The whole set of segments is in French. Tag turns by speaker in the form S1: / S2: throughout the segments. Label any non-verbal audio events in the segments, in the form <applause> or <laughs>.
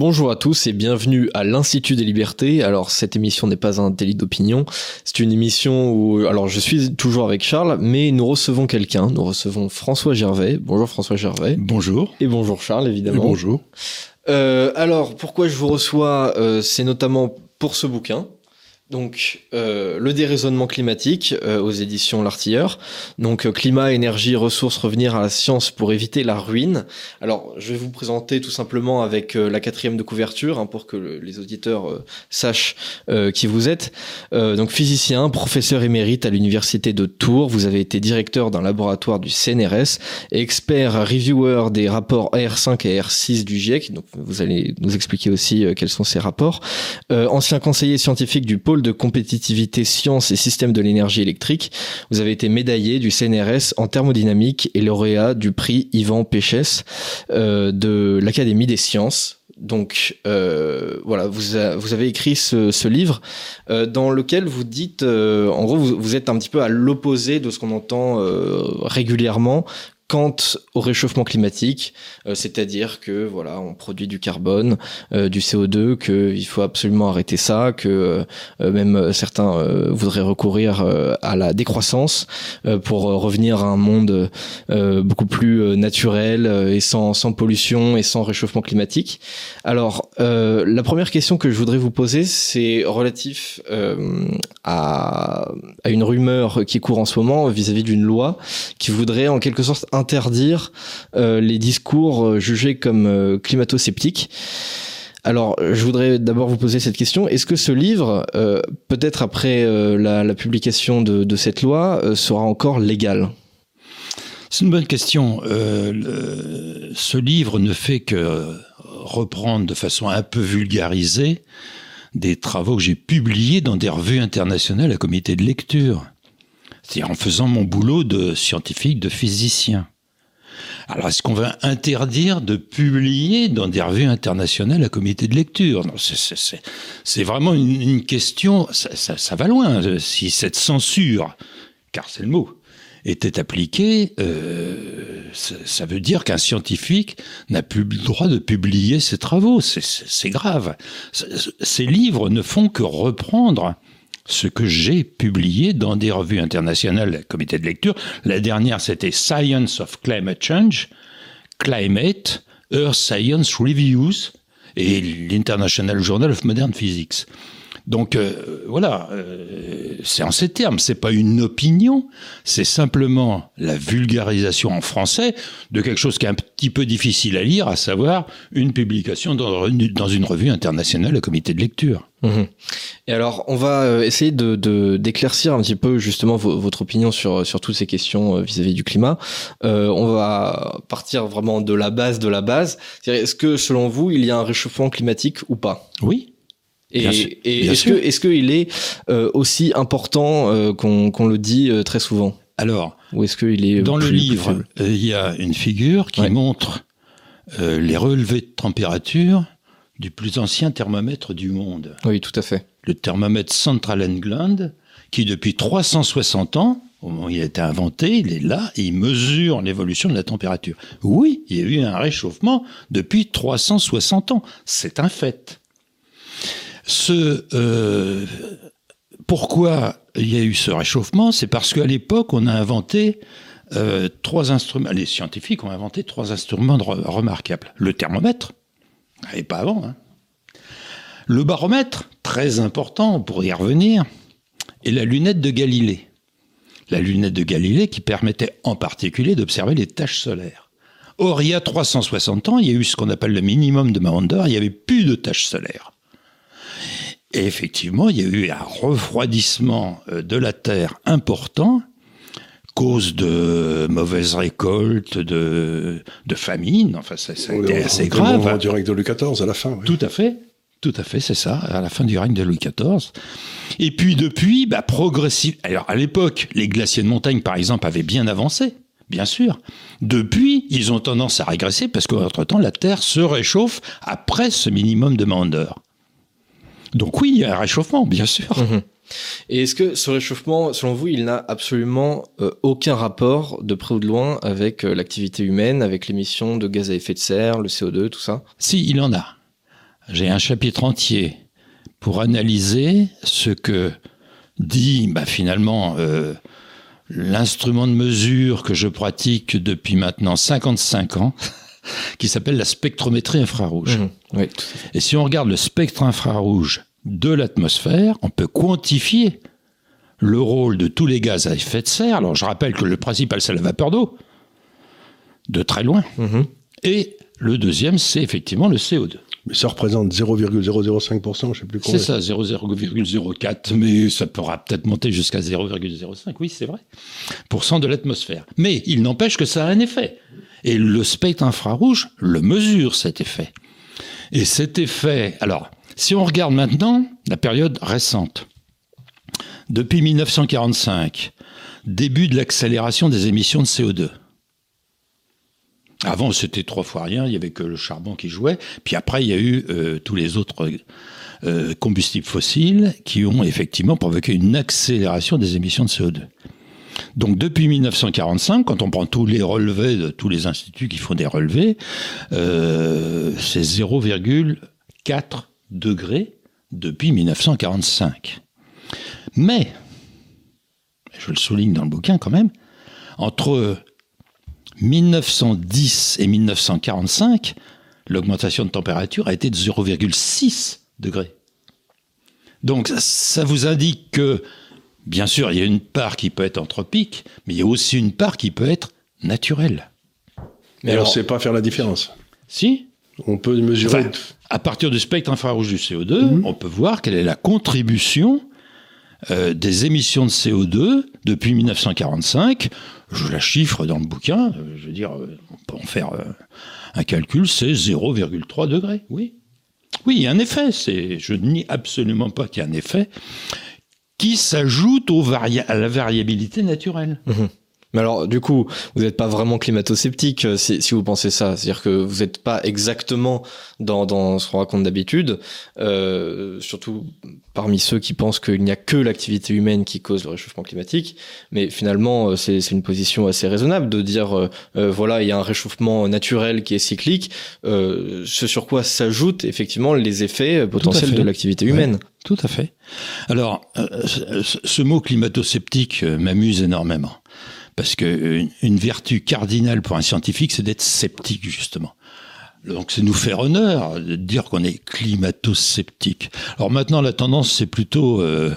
S1: Bonjour à tous et bienvenue à l'Institut des Libertés. Alors cette émission n'est pas un délit d'opinion, c'est une émission où alors je suis toujours avec Charles, mais nous recevons quelqu'un. Nous recevons François Gervais. Bonjour François Gervais.
S2: Bonjour.
S1: Et bonjour Charles évidemment.
S2: Et bonjour.
S1: Euh, alors pourquoi je vous reçois, euh, c'est notamment pour ce bouquin donc, euh, le déraisonnement climatique euh, aux éditions L'Artilleur. Donc, euh, climat, énergie, ressources, revenir à la science pour éviter la ruine. Alors, je vais vous présenter tout simplement avec euh, la quatrième de couverture hein, pour que le- les auditeurs euh, sachent euh, qui vous êtes. Donc, physicien, professeur émérite à l'université de Tours. Vous avez été directeur d'un laboratoire du CNRS, expert reviewer des rapports AR5 et AR6 du GIEC. Donc, vous allez nous expliquer aussi quels sont ces rapports. Ancien conseiller scientifique du pôle de compétitivité sciences et systèmes de l'énergie électrique. Vous avez été médaillé du CNRS en thermodynamique et lauréat du prix Yvan Péchès euh, de l'Académie des sciences. Donc euh, voilà, vous, vous avez écrit ce, livre euh, dans lequel vous dites, en gros, vous, êtes un petit peu à l'opposé de ce qu'on entend régulièrement quant au réchauffement climatique, euh, c'est-à-dire que voilà, on produit du carbone, euh, du CO2, que il faut absolument arrêter ça, que euh, même euh, certains euh, voudraient recourir euh, à la décroissance euh, pour euh, revenir à un monde euh, beaucoup plus euh, naturel euh, et sans, sans pollution et sans réchauffement climatique. Alors, euh, la première question que je voudrais vous poser, c'est relatif euh, à, à une rumeur qui court en ce moment vis-à-vis d'une loi qui voudrait en quelque sorte interdire euh, les discours euh, jugés comme euh, climato-sceptiques. Alors, je voudrais d'abord vous poser cette question. Est-ce que ce livre, peut-être après la, publication de, cette loi, sera encore légal?
S2: C'est une bonne question. Ce livre ne fait que reprendre de façon un peu vulgarisée des travaux que j'ai publiés dans des revues internationales à comité de lecture. C'est-à-dire en faisant mon boulot de scientifique, de physicien. Alors, est-ce qu'on va interdire de publier dans des revues internationales à comité de lecture? C'est- vraiment une, question, ça, ça- ça va loin. euh, Si cette censure, car c'est le mot, était appliquée, euh, ça, ça veut dire qu'un scientifique n'a plus le droit de publier ses travaux. C'est- grave. Ces livres ne font que reprendre ce que j'ai publié dans des revues internationales, comité de lecture. La dernière, c'était Science of Climate Change, Climate, Earth Science Reviews et l'International Journal of Modern Physics. Donc euh, voilà, euh, c'est en ces termes, c'est pas une opinion, c'est simplement la vulgarisation en français de quelque chose qui est un petit peu difficile à lire, à savoir une publication dans une, dans une revue internationale à comité de lecture.
S1: Mhm. Et alors, on va euh, essayer de d'éclaircir un petit peu justement vo- votre opinion sur sur toutes ces questions vis-à-vis du climat. Euh, on va partir vraiment de la base de la base. Est-ce que selon vous, il y a un réchauffement climatique ou pas?
S2: Oui,
S1: Et, est-ce que est-ce qu'il est euh, aussi important euh, qu'on le dit euh, très souvent?
S2: Alors
S1: ou est-ce qu'il est
S2: Dans le
S1: plus-
S2: livre, il y a une figure qui
S1: Ouais.
S2: montre les relevés de température du plus ancien thermomètre du monde,
S1: Oui, tout à fait.
S2: le thermomètre Central England, qui depuis 360 ans, au moment où il a été inventé, il est là et il mesure l'évolution de la température. Oui, il y a eu un réchauffement depuis 360 ans, c'est un fait. Euh, pourquoi il y a eu ce réchauffement C'est parce qu'à l'époque, on a inventé euh, trois instruments. Les scientifiques ont inventé trois instruments remarquables. Le thermomètre, et pas avant. hein. Le baromètre, très important pour y revenir, et la lunette de Galilée. La lunette de Galilée qui permettait en particulier d'observer les taches solaires. Or, il y a 360 ans, il y a eu ce qu'on appelle le minimum de Maunder, il n'y avait plus de taches solaires. Et effectivement, il y a eu un refroidissement euh, de la terre important, cause de mauvaises récoltes, de, de famine. Enfin, ça, ça a été assez grave.
S3: du règne de Louis XIV à la fin. Oui.
S2: Tout à fait. Tout à fait, c'est ça, à la fin du règne de Louis XIV. Et puis depuis, bah, progressivement. Alors à l'époque, les glaciers de montagne, par exemple, avaient bien avancé, bien sûr. Depuis, ils ont tendance à régresser parce qu'entre-temps, la Terre se réchauffe après ce minimum de mandeur. Donc oui, il y a un réchauffement, bien sûr.
S1: Mhm. Et est-ce que ce réchauffement, selon vous, il n'a absolument euh, aucun rapport, de près ou de loin, avec euh, l'activité humaine, avec l'émission de gaz à effet de serre, le CO2, tout ça?
S2: Si, il en a. J'ai un chapitre entier pour analyser ce que dit bah, finalement euh, l'instrument de mesure que je pratique depuis maintenant 55 ans, qui s'appelle la spectrométrie infrarouge.
S1: Mhm. Oui.
S2: Et si on regarde le spectre infrarouge de l'atmosphère, on peut quantifier le rôle de tous les gaz à effet de serre. Alors je rappelle que le principal, c'est la vapeur d'eau, de très loin.
S1: Mhm.
S2: Et le deuxième, c'est effectivement le CO2.
S3: Mais ça représente 0,005%, je sais plus combien.
S2: C'est ça, 0,04, mais ça pourra peut-être monter jusqu'à 0,05, oui, c'est vrai, pour cent de l'atmosphère. Mais il n'empêche que ça a un effet. Et le spectre infrarouge le mesure, cet effet. Et cet effet, alors, si on regarde maintenant la période récente, depuis 1945, début de l'accélération des émissions de CO2. Avant, c'était trois fois rien, il y avait que le charbon qui jouait. Puis après, il y a eu euh, tous les autres euh, combustibles fossiles qui ont effectivement provoqué une accélération des émissions de CO2. Donc depuis 1945, quand on prend tous les relevés de tous les instituts qui font des relevés, euh, c'est 0,4 degrés depuis 1945. Mais, je le souligne dans le bouquin quand même, entre 1910 et 1945, l'augmentation de température a été de 0,6 degrés. Donc ça vous indique que, bien sûr, il y a une part qui peut être anthropique, mais il y a aussi une part qui peut être naturelle.
S3: Mais alors, c'est pas faire la différence.
S2: Si
S3: On peut mesurer.
S2: Enfin, à partir du spectre infrarouge du CO2, on peut voir quelle est la contribution euh, des émissions de CO2 depuis 1945. Je la chiffre dans le bouquin. euh, je veux dire, euh, on peut en faire un calcul, c'est 0,3 degrés. Oui. Oui, il y a un effet. Je ne nie absolument pas qu'il y a un effet qui s'ajoute à la variabilité naturelle.
S1: Mais alors, du coup, vous n'êtes pas vraiment climato-sceptique euh, si, si vous pensez ça. C'est-à-dire que vous n'êtes pas exactement dans, dans ce qu'on raconte d'habitude, euh, surtout parmi ceux qui pensent qu'il n'y a que l'activité humaine qui cause le réchauffement climatique. Mais finalement, euh, c'est une position assez raisonnable de dire, euh, euh, voilà, il y a un réchauffement naturel qui est cyclique, euh, ce sur quoi s'ajoutent effectivement les effets potentiels de l'activité humaine.
S2: Tout à fait. Alors, ce, mot climato-sceptique m'amuse énormément. Parce que une, une vertu cardinale pour un scientifique, c'est d'être sceptique, justement. Donc, c'est nous faire honneur de dire qu'on est climato-sceptique. Alors maintenant, la tendance, c'est plutôt, euh,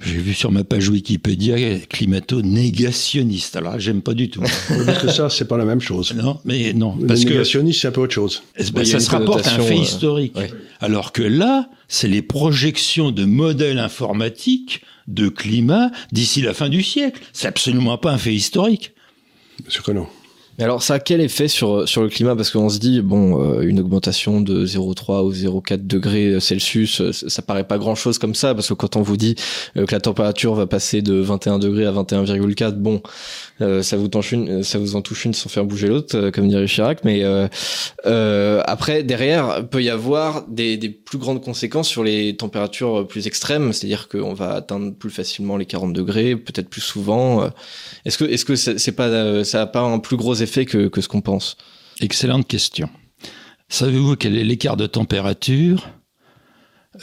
S2: j'ai vu sur ma page Wikipédia, climato-négationniste. Alors, j'aime pas du tout. <laughs>
S3: Parce que ça, c'est pas la même chose.
S2: non, mais non.
S3: Le
S2: Parce que
S3: négationniste, c'est un peu autre chose.
S1: y
S2: ça se rapporte à un fait
S1: euh,
S2: historique.
S1: ouais.
S2: Alors que là, c'est les projections de modèles informatiques de climat d'ici la fin du siècle. C'est absolument pas un fait historique.
S3: Bien sûr que non.
S1: Mais alors, ça a quel effet sur, sur le climat? Parce qu'on se dit, bon, euh, une augmentation de 0,3 ou 0,4 degrés Celsius, euh, ça paraît pas grand-chose comme ça, parce que quand on vous dit euh, que la température va passer de 21 degrés à 21,4, bon, euh, ça vous touche une, ça vous en touche une sans faire bouger l'autre, euh, comme dirait Chirac. Mais euh, euh, après, derrière, peut y avoir des, des plus grandes conséquences sur les températures plus extrêmes, c'est-à-dire qu'on va atteindre plus facilement les 40 degrés, peut-être plus souvent. euh. Est-ce que, est-ce que c'est pas, euh, ça a pas un plus gros effet que, que ce qu'on pense
S2: Excellente question. Savez-vous quel est l'écart de température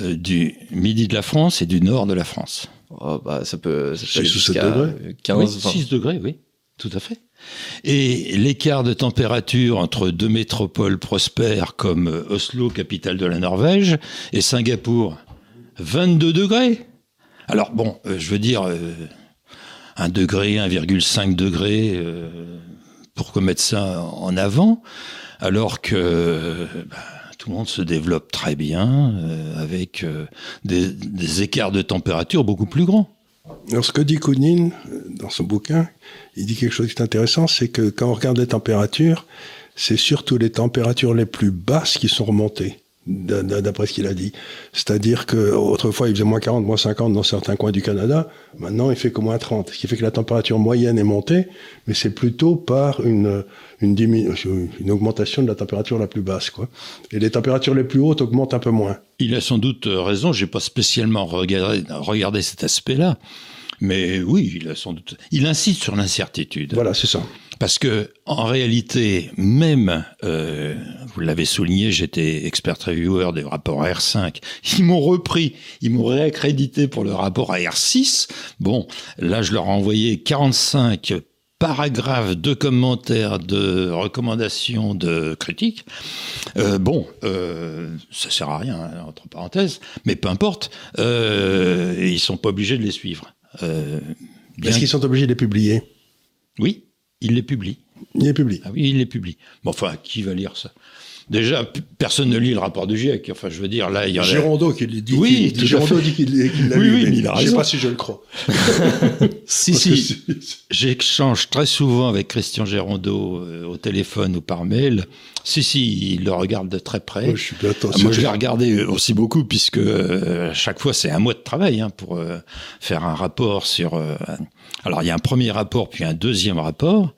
S2: euh, du midi de la France et du nord de la France?
S1: Oh, bah, ça peut, ça peut jusqu'à
S3: degrés.
S1: 15,
S2: Oui,
S1: 20.
S2: 6 degrés, oui, tout à fait. Et l'écart de température entre deux métropoles prospères comme euh, Oslo, capitale de la Norvège, et Singapour, 22 degrés. Alors bon, euh, je veux dire, euh, 1 degré, 1,5 degré, euh, pourquoi mettre ça en avant alors que bah, tout le monde se développe très bien, euh, avec euh, des, écarts de température beaucoup plus grands.
S3: Alors, ce que dit Kounin euh, dans son bouquin, il dit quelque chose qui est intéressant, c'est que quand on regarde les températures, c'est surtout les températures les plus basses qui sont remontées, d'après ce qu'il a dit. C'est-à-dire que autrefois il faisait moins 40, moins 50 dans certains coins du Canada, maintenant il fait que moins 30, ce qui fait que la température moyenne est montée, mais c'est plutôt par une, une, diminu- une augmentation de la température la plus basse. Quoi. Et les températures les plus hautes augmentent un peu moins.
S2: Il a sans doute raison, j'ai pas spécialement regardé, regardé cet aspect-là, mais oui, il a sans doute. Il insiste sur l'incertitude.
S3: Voilà, c'est ça.
S2: Parce que, en réalité, même, euh, vous l'avez souligné, j'étais expert reviewer des rapports R5. Ils m'ont repris, ils m'ont réaccrédité pour le rapport à R6. Bon, là, je leur ai envoyé 45 paragraphes de commentaires, de recommandations, de critiques. Euh, bon, euh, ça sert à rien, hein, entre parenthèses, mais peu importe, euh, ils sont pas obligés de les suivre.
S3: Est-ce qu'ils sont obligés de les publier?
S2: Oui, ils les publient.
S3: Ils les publient.
S2: Ah oui, il les publie. Bon, enfin, qui va lire ça? Déjà, personne ne lit le rapport du GIEC. Enfin, je veux dire, là, il y a...
S3: Girondeau qui le dit.
S2: Oui,
S3: qui- Girondeau dit qu'il l'a
S2: Oui,
S3: lu,
S2: oui,
S3: mais
S2: il a
S3: Je sais
S2: raison.
S3: pas si je le crois. <laughs> <laughs>
S2: Si, si, j'échange très souvent avec Christian Gérondeau euh, au téléphone ou par mail. Si, si, il le regarde de très près.
S3: Moi, je suis bien
S2: Ah. Moi, je l'ai regardé aussi beaucoup, puisque euh, chaque fois, c'est un mois de travail hein, pour euh, faire un rapport sur... euh, alors, il y a un premier rapport, puis un deuxième rapport.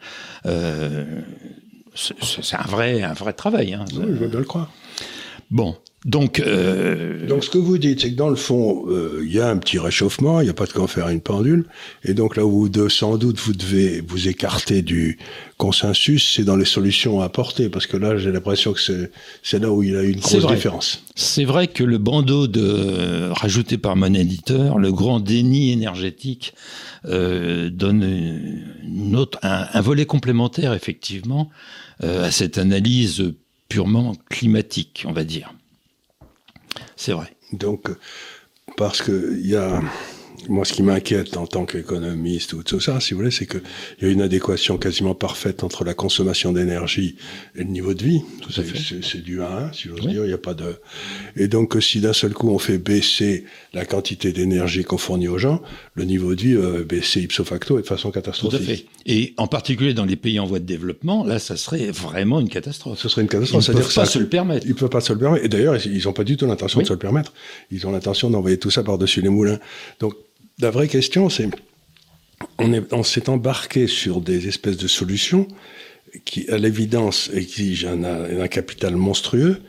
S2: Euh, c'est un vrai, un vrai travail. Hein.
S3: Oui, je veux bien le croire.
S2: Bon, donc... euh,
S3: Donc, ce que vous dites, c'est que dans le fond, euh, il y a un petit réchauffement, il n'y a pas de quoi en faire une pendule. Et donc, là où de, sans doute vous devez vous écarter du consensus, c'est dans les solutions à apporter. Parce que là, j'ai l'impression que c'est là où il y a une grosse
S2: vrai.
S3: différence.
S2: C'est vrai que le bandeau de, rajouté par mon éditeur, le grand déni énergétique, euh, donne une autre, un, un volet complémentaire, effectivement, à cette analyse purement climatique, on va dire. C'est vrai.
S3: Donc, euh, parce que il y a, moi, ce qui m'inquiète en tant qu'économiste ou tout ça, si vous voulez, c'est qu'il y a une adéquation quasiment parfaite entre la consommation d'énergie et le niveau de vie.
S2: Tout à fait.
S3: C'est- du 1 à 1, si j'ose
S2: Oui.
S3: dire. Il n'y a pas de. Et donc, euh, si d'un seul coup on fait baisser la quantité d'énergie qu'on fournit aux gens, le niveau de vie va baisser ipso facto et de façon
S2: Tout à
S3: catastrophique.
S2: fait. Et en particulier dans les pays en voie de développement, là, ça serait vraiment une catastrophe.
S3: Ce serait une
S2: Ils
S3: catastrophe.
S2: ne
S3: C'est-à-dire
S2: peuvent pas
S3: ça-
S2: se le permettre.
S3: Ils peuvent pas se le permettre. Et d'ailleurs, ils n'ont pas du tout l'intention
S2: Oui.
S3: de se le permettre. Ils ont l'intention d'envoyer tout ça par-dessus les moulins. Donc, la vraie question, c'est on est- on s'est embarqué sur des espèces de solutions qui, à l'évidence, exigent un capital monstrueux,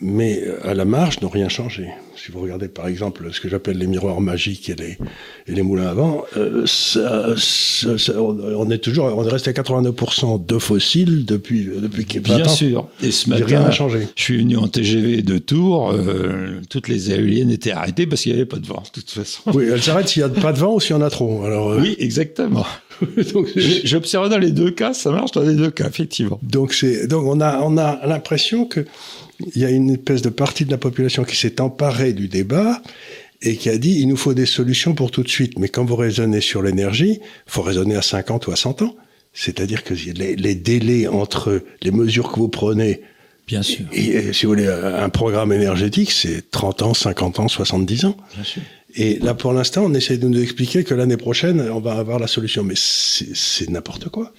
S3: mais euh, à la marge n'ont rien changé. Si vous regardez par exemple ce que j'appelle les miroirs magiques et les, et les moulins à vent, euh, ça- ça- ça- on est toujours, on est resté à 89% de fossiles depuis depuis y a
S2: Bien
S3: 20 ans.
S2: sûr. Et ce
S3: Rien
S2: matin,
S3: n'a changé.
S2: je suis venu en TGV de Tours. euh, toutes les éoliennes étaient arrêtées parce qu'il n'y avait pas de vent, de toute façon.
S3: Oui, elle s'arrête s'il y a pas de vent ou s'il y en a trop. Alors, euh,
S2: Oui, exactement. <laughs> observé dans les deux cas, ça marche dans les deux cas, effectivement.
S3: donc donc on a on a l'impression que il y a une espèce de partie de la population qui s'est emparée du débat et qui a dit il nous faut des solutions pour tout de suite. Mais quand vous raisonnez sur l'énergie, faut raisonner à 50 ou à 100 ans. C'est-à-dire que les, les délais entre les mesures que vous prenez
S2: Bien sûr.
S3: et, et, si vous voulez un programme énergétique, c'est 30 ans, 50 ans, 70 ans.
S2: Bien sûr.
S3: Et là, pour l'instant, on essaie de nous expliquer que l'année prochaine, on va avoir la solution. Mais c'est c'est n'importe quoi.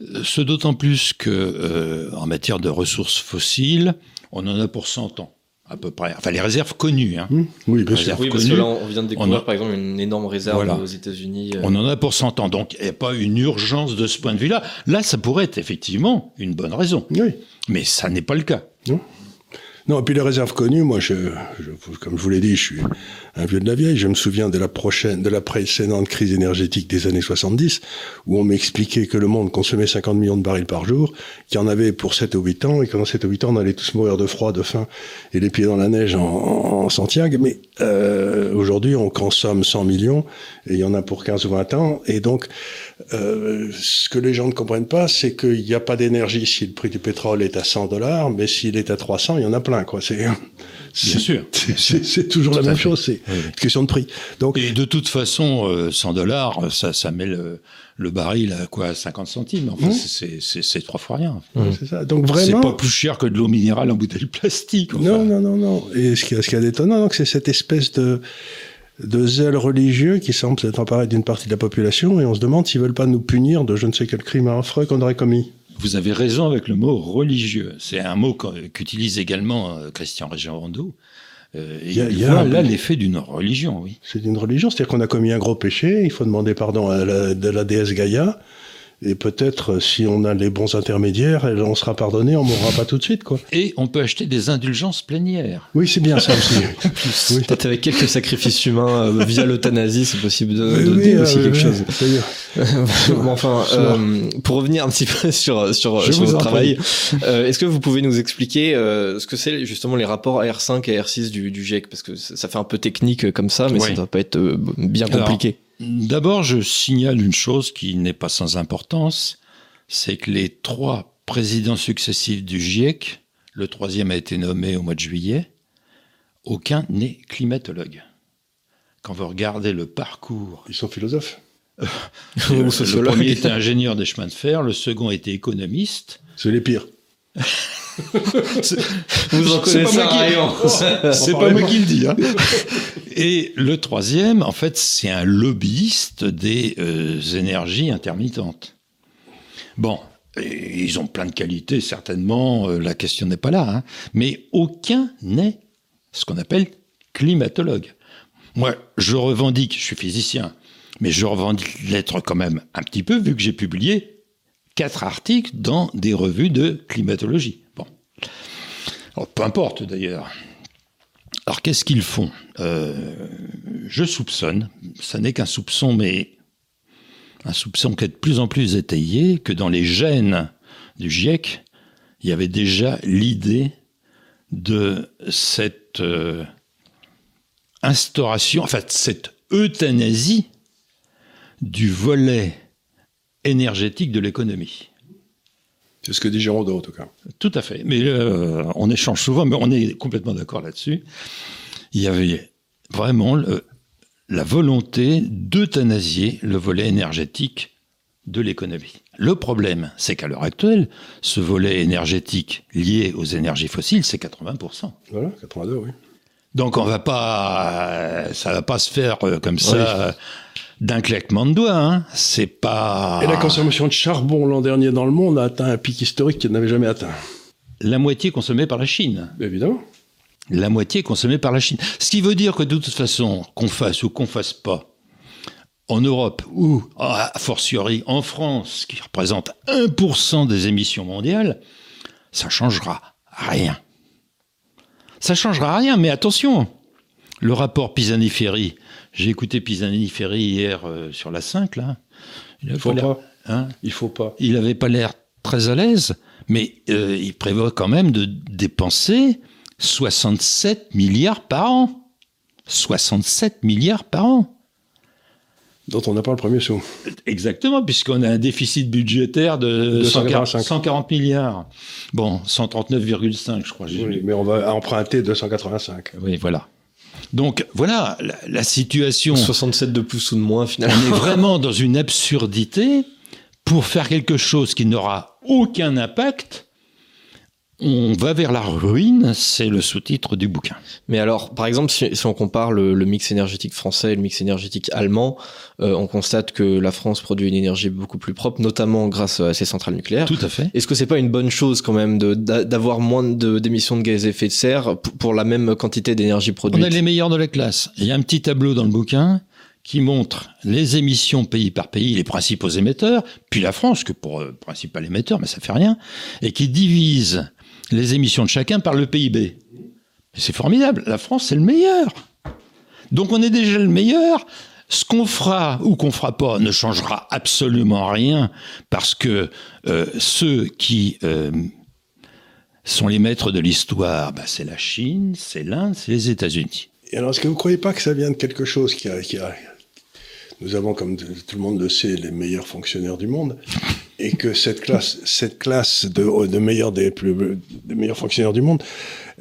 S2: Euh, Ce d'autant plus que, euh, en matière de ressources fossiles, on en a pour 100 ans, à peu près. Enfin, les réserves connues. Hein.
S3: Hmm oui, bien sûr.
S1: Oui, parce que
S2: connue.
S1: là, on vient de découvrir,
S2: a-
S1: par exemple, une énorme réserve
S2: Voilà.
S1: aux États-Unis. euh,
S2: On en a pour 100 ans. Donc, il n'y a pas une urgence de ce point de vue-là. Là, ça pourrait être effectivement une bonne raison.
S3: Oui.
S2: Mais ça n'est pas le cas.
S3: Non, et puis les réserves connues, moi, je, je- comme je vous l'ai dit, je suis un vieux de la vieille. Je me souviens de la prochaine, de la précédente crise énergétique des années 70, où on m'expliquait que le monde consommait 50 millions de barils par jour, qu'il y en avait pour 7 ou 8 ans, et que dans 7 ou 8 ans, on allait tous mourir de froid, de faim, et les pieds dans la neige en, en, Santiago. Mais euh, aujourd'hui, on consomme 100 millions, et il y en a pour 15 ou 20 ans. Et donc, euh, ce que les gens ne comprennent pas, c'est qu'il n'y a pas d'énergie si le prix du pétrole est à 100 dollars, mais s'il est à 300, il y en a plein, quoi. C'est, c'est-
S2: sûr.
S3: c'est- toujours la
S2: Tout
S3: même
S2: fait.
S3: chose. C'est, question de prix. Donc,
S2: Et de toute façon, euh, 100 dollars, ça, ça met le, le baril à quoi 50 centimes. Enfin,
S3: Mmh.
S2: c'est- c'est c'est trois fois rien.
S3: c'est ça. Donc
S2: C'est
S3: vraiment.
S2: pas plus cher que de l'eau minérale en bouteille plastique. enfin.
S3: Non, non, non, non. Et ce qui ce qui est d'étonnant, donc, c'est cette espèce de, de zèle religieux qui semble s'être emparé d'une partie de la population, et on se demande s'ils veulent pas nous punir de je ne sais quel crime affreux qu'on aurait commis.
S2: Vous avez raison avec le mot religieux. C'est un mot qu'utilise également euh, Christian Régent-Rondeau. Euh, et
S3: Il y a- y a
S2: voit
S3: un-
S2: là l'effet d'une religion, oui.
S3: C'est une religion, c'est-à-dire qu'on a commis un gros péché, il faut demander pardon à la, de la déesse Gaïa, et peut-être euh, si on a les bons intermédiaires, on sera pardonné, on mourra pas tout de suite, quoi.
S2: Et on peut acheter des indulgences plénières.
S3: Oui, c'est bien ça aussi. <laughs> oui.
S1: Peut-être avec quelques sacrifices humains euh, via l'euthanasie, c'est possible de,
S3: oui,
S1: dire aussi
S3: euh,
S1: quelque chose. <laughs> Bon, enfin, euh, pour revenir un petit peu <laughs> sur sur,
S2: Je en
S1: travail, euh, est-ce que vous pouvez nous expliquer euh, ce que c'est justement les rapports AR5 et AR6 du, du GIEC parce que ça fait un peu technique comme ça, mais ça
S2: Oui.
S1: doit pas être euh, bien
S2: Alors,
S1: compliqué.
S2: D'abord, je signale une chose qui n'est pas sans importance, c'est que les trois présidents successifs du GIEC, le troisième a été nommé au mois de juillet, aucun n'est climatologue. Quand vous regardez le parcours,
S3: Ils sont philosophes. <laughs>
S1: Ou
S2: le
S1: sociologue.
S2: premier était ingénieur des chemins de fer, le second était économiste.
S3: C'est les pires.
S1: Vous en connaissez rien.
S2: C'est pas moi <laughs> qui le dis. hein. <laughs> Et le troisième, en fait, c'est un lobbyiste des euh, énergies intermittentes. Bon, et ils ont plein de qualités, certainement, euh, la question n'est pas là. hein. Mais aucun n'est ce qu'on appelle climatologue. Moi, je revendique, je suis physicien, mais je revendique l'être quand même un petit peu, vu que j'ai publié quatre articles dans des revues de climatologie. Bon. Peu importe d'ailleurs. Alors qu'est-ce qu'ils font? Euh, Je soupçonne, ça n'est qu'un soupçon, mais un soupçon qui est de plus en plus étayé, que dans les gènes du GIEC, il y avait déjà l'idée de cette euh, instauration, en fait cette euthanasie du volet énergétique de l'économie.
S3: C'est ce que dit Géraud en tout cas.
S2: Tout à fait. Mais euh, on échange souvent, mais on est complètement d'accord là-dessus. Il y avait vraiment le- la volonté d'euthanasier le volet énergétique de l'économie. Le problème, c'est qu'à l'heure actuelle, ce volet énergétique lié aux énergies fossiles, c'est 80%.
S3: Voilà, 82, oui.
S2: Donc on va pas, ça va pas se faire euh, comme ça d'un claquement de doigts. Hein. C'est pas.
S3: Et la consommation de charbon l'an dernier dans le monde a atteint un pic historique qu'il n'avait jamais atteint.
S2: La moitié consommée par la Chine.
S3: Évidemment.
S2: la moitié consommée par la Chine. Ce qui veut dire que de toute façon, qu'on fasse ou qu'on fasse pas, en Europe ou a fortiori en France, qui représente 1% des émissions mondiales, ça changera rien. Ça changera rien, mais attention, le rapport Pisani-Ferry, j'ai écouté Pisani-Ferry hier euh, sur la 5, là. Il
S3: Faut pas.
S2: hein,
S3: Il faut pas.
S2: il n'avait pas l'air très à l'aise, mais euh, il prévoit quand même de dépenser 67 milliards par an. 67 milliards par an.
S3: Dont on n'a pas le premier sou.
S2: Exactement, puisqu'on a un déficit budgétaire de
S3: 285.
S2: 140 milliards. Bon, 139,5, je crois.
S3: Oui, mais on va emprunter 285.
S2: Oui, voilà. Donc, voilà la, la situation.
S1: 67 de plus ou de moins finalement.
S2: On est vraiment dans une absurdité. Pour faire quelque chose qui n'aura aucun impact, on va vers la ruine, c'est le sous-titre du bouquin.
S1: Mais alors, par exemple, si, si on compare le, le mix énergétique français et le mix énergétique allemand, euh, on constate que la France produit une énergie beaucoup plus propre, notamment grâce à ses centrales nucléaires.
S2: Tout à fait.
S1: Est-ce que c'est pas une bonne chose quand même de- d'a- d'avoir moins de- d'émissions de gaz à effet de serre pour, pour la même quantité d'énergie
S2: On
S1: produite
S2: a les meilleurs de la classe. Il y a un petit tableau dans le bouquin qui montre les émissions pays par pays, les principaux émetteurs, puis la France, que pour euh, principal émetteur, mais ça fait rien, et qui divise les émissions de chacun par le PIB. C'est formidable. La France, c'est le meilleur. Donc on est déjà le meilleur. Ce qu'on fera ou qu'on fera pas ne changera absolument rien parce que euh, ceux qui euh, sont les maîtres de l'histoire, bah, c'est la Chine, c'est l'Inde, c'est les États-Unis.
S3: Et alors, est-ce que vous ne croyez pas que ça vient de quelque chose qui a, qui a- Nous avons, comme tout le monde le sait, les meilleurs fonctionnaires du monde. Et que cette classe, cette classe de, de meilleurs des plus des meilleurs fonctionnaires du monde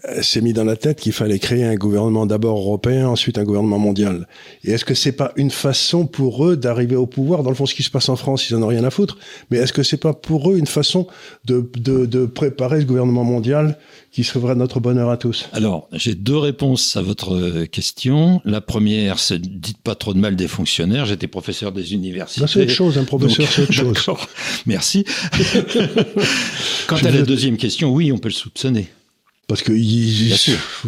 S3: euh, s'est mis dans la tête qu'il fallait créer un gouvernement d'abord européen, ensuite un gouvernement mondial. Et est-ce que c'est pas une façon pour eux d'arriver au pouvoir? Dans le fond, ce qui se passe en France, ils en ont rien à foutre. Mais est-ce que c'est pas pour eux une façon de, de, de préparer ce gouvernement mondial qui sauverait notre bonheur à tous?
S2: Alors, j'ai deux réponses à votre euh, question. La première, c'est dites pas trop de mal des fonctionnaires. J'étais professeur des universités.
S3: c'est autre chose, un professeur, c'est autre chose. <laughs>
S2: Merci. <laughs> Quant à la deuxième question, oui, on peut le soupçonner.
S3: Parce que il,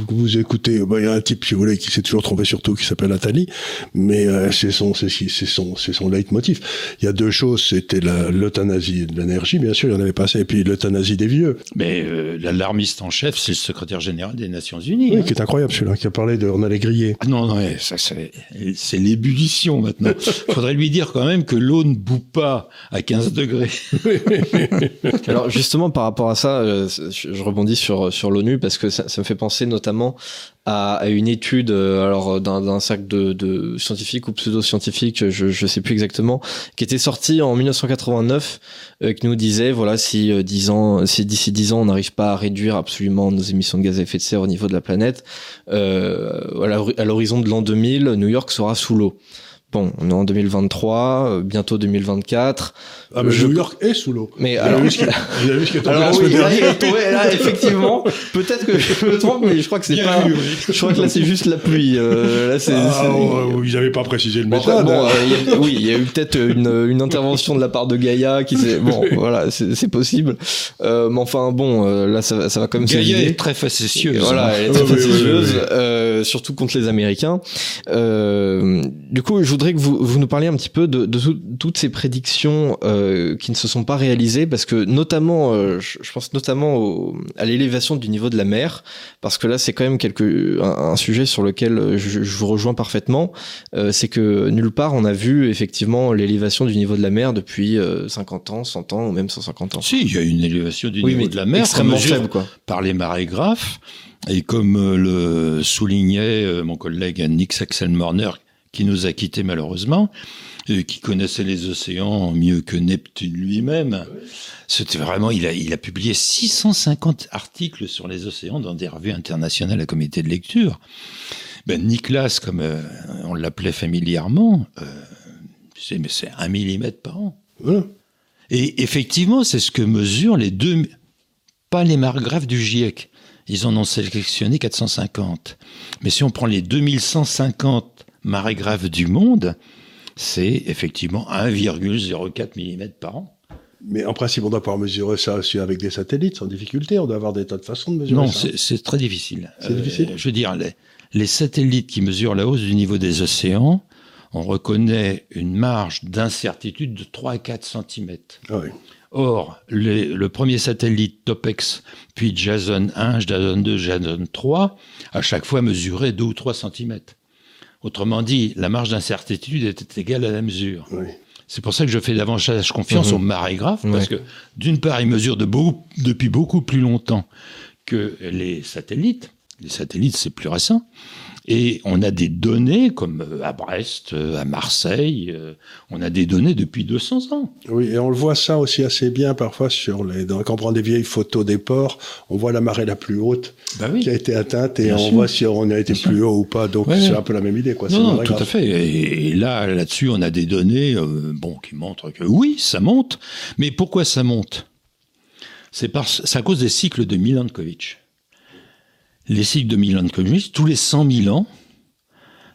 S3: vous écoutez, bah, il y a un type, si vous voulez, qui s'est toujours trompé sur tout, qui s'appelle Attali, mais euh, c'est son, c'est son, c'est son leitmotiv. Il y a deux choses, c'était l'euthanasie de l'énergie, bien sûr, il y en avait pas assez, et puis l'euthanasie des vieux.
S2: Mais euh, l'alarmiste en chef, c'est le secrétaire général des Nations Unies.
S3: Oui, hein. qui est incroyable celui-là, qui a parlé de on allait griller.
S2: Ah non, non, ça, c'est l'ébullition maintenant. <laughs> Faudrait lui dire quand même que l'eau ne bout pas à 15 degrés.
S1: Alors justement, par rapport à ça, euh, je rebondis sur sur l'ONU parce que ça, me fait penser notamment à, une étude euh, alors d'un cercle de, scientifiques ou pseudo-scientifiques, je ne sais plus exactement, qui était sorti en 1989, euh, qui nous disait voilà si euh, ans, si d'ici 10 ans on n'arrive pas à réduire absolument nos émissions de gaz à effet de serre au niveau de la planète, à l'horizon de l'an 2000, New York sera sous l'eau. Bon, on est en 2023, euh, bientôt 2024.
S3: Ah, mais New York est sous l'eau.
S1: Mais alors, vu ce qui est tombé alors, oui, là, là, effectivement, peut-être que je me trompe, mais je crois que c'est pas. Je crois que là, c'est juste la pluie. Euh, là, c'est.
S3: Ah, oh, ils n'avaient pas précisé le méthode.
S1: Bon, euh, y a, oui, il y a eu peut-être une, une, intervention de la part de Gaïa qui s'est. Bon, <laughs> voilà, c'est possible. Euh, mais enfin, bon, euh, là, ça, ça va comme ça.
S2: Gaïa est très facétieuse.
S1: Voilà, hein. elle est très oh, facétieuse, euh, surtout contre les Américains. du coup, je voudrais que vous, vous nous parliez un petit peu de, de toutes ces prédictions euh, qui ne se sont pas réalisées, parce que notamment, euh, je, pense notamment au, à l'élévation du niveau de la mer, parce que là c'est quand même quelque, un, sujet sur lequel je, je vous rejoins parfaitement, euh, c'est que nulle part on a vu effectivement l'élévation du niveau de la mer depuis 50 euh, ans, 100 ans ou même 150 ans.
S2: Si, il y a une élévation du niveau de la mer
S1: extrêmement faible, quoi.
S2: par les marégraphes. Et comme le soulignait mon collègue Nick Axel-Morner, qui nous a quittés malheureusement, euh, qui connaissait les océans mieux que Neptune lui-même. C'était vraiment, il a, il a publié 650 articles sur les océans dans des revues internationales à comité de lecture. Ben, Nicolas, comme euh, on l'appelait familièrement, euh, mais c'est un millimètre par an. Et effectivement, c'est ce que mesurent les deux, pas les margraphes du GIEC. Ils en ont sélectionné 450. Mais si on prend les 2150 marée grave du monde, c'est effectivement 1,04 mm par an.
S3: Mais en principe, on doit pouvoir mesurer ça aussi avec des satellites sans difficulté. On doit avoir des tas de façons de mesurer
S2: ça. Non, c'est très difficile.
S3: C'est difficile.
S2: Euh, je veux dire, les, satellites qui mesurent la hausse du niveau des océans, on reconnaît une marge d'incertitude de 3 à 4 cm.
S3: Ah oui.
S2: Or, le premier satellite TOPEX, puis JASON 1, JASON 2, JASON 3, à chaque fois mesurait 2 ou 3 cm. Autrement dit, la marge d'incertitude était égale à la mesure. C'est pour ça que je fais davantage confiance mhm. aux marégraphes, parce que d'une part, ils mesurent depuis beaucoup plus longtemps que les satellites. Les satellites, c'est plus récent. Et on a des données, comme euh, à Brest, euh, à Marseille, euh, on a des données depuis 200 ans.
S3: Oui, et on le voit ça aussi assez bien parfois sur les, quand on prend des vieilles photos des ports, on voit la marée la plus haute
S2: bah
S3: qui a été atteinte et on voit si on a été plus haut ou pas. Donc c'est un peu la même idée, quoi.
S2: Non, non tout à fait. Et, là, là-dessus, on a des données, bon, qui montrent que oui, ça monte. Mais pourquoi ça monte? C'est à cause des cycles de Milankovitch les cycles de Milankovitch, tous les 100 000 ans,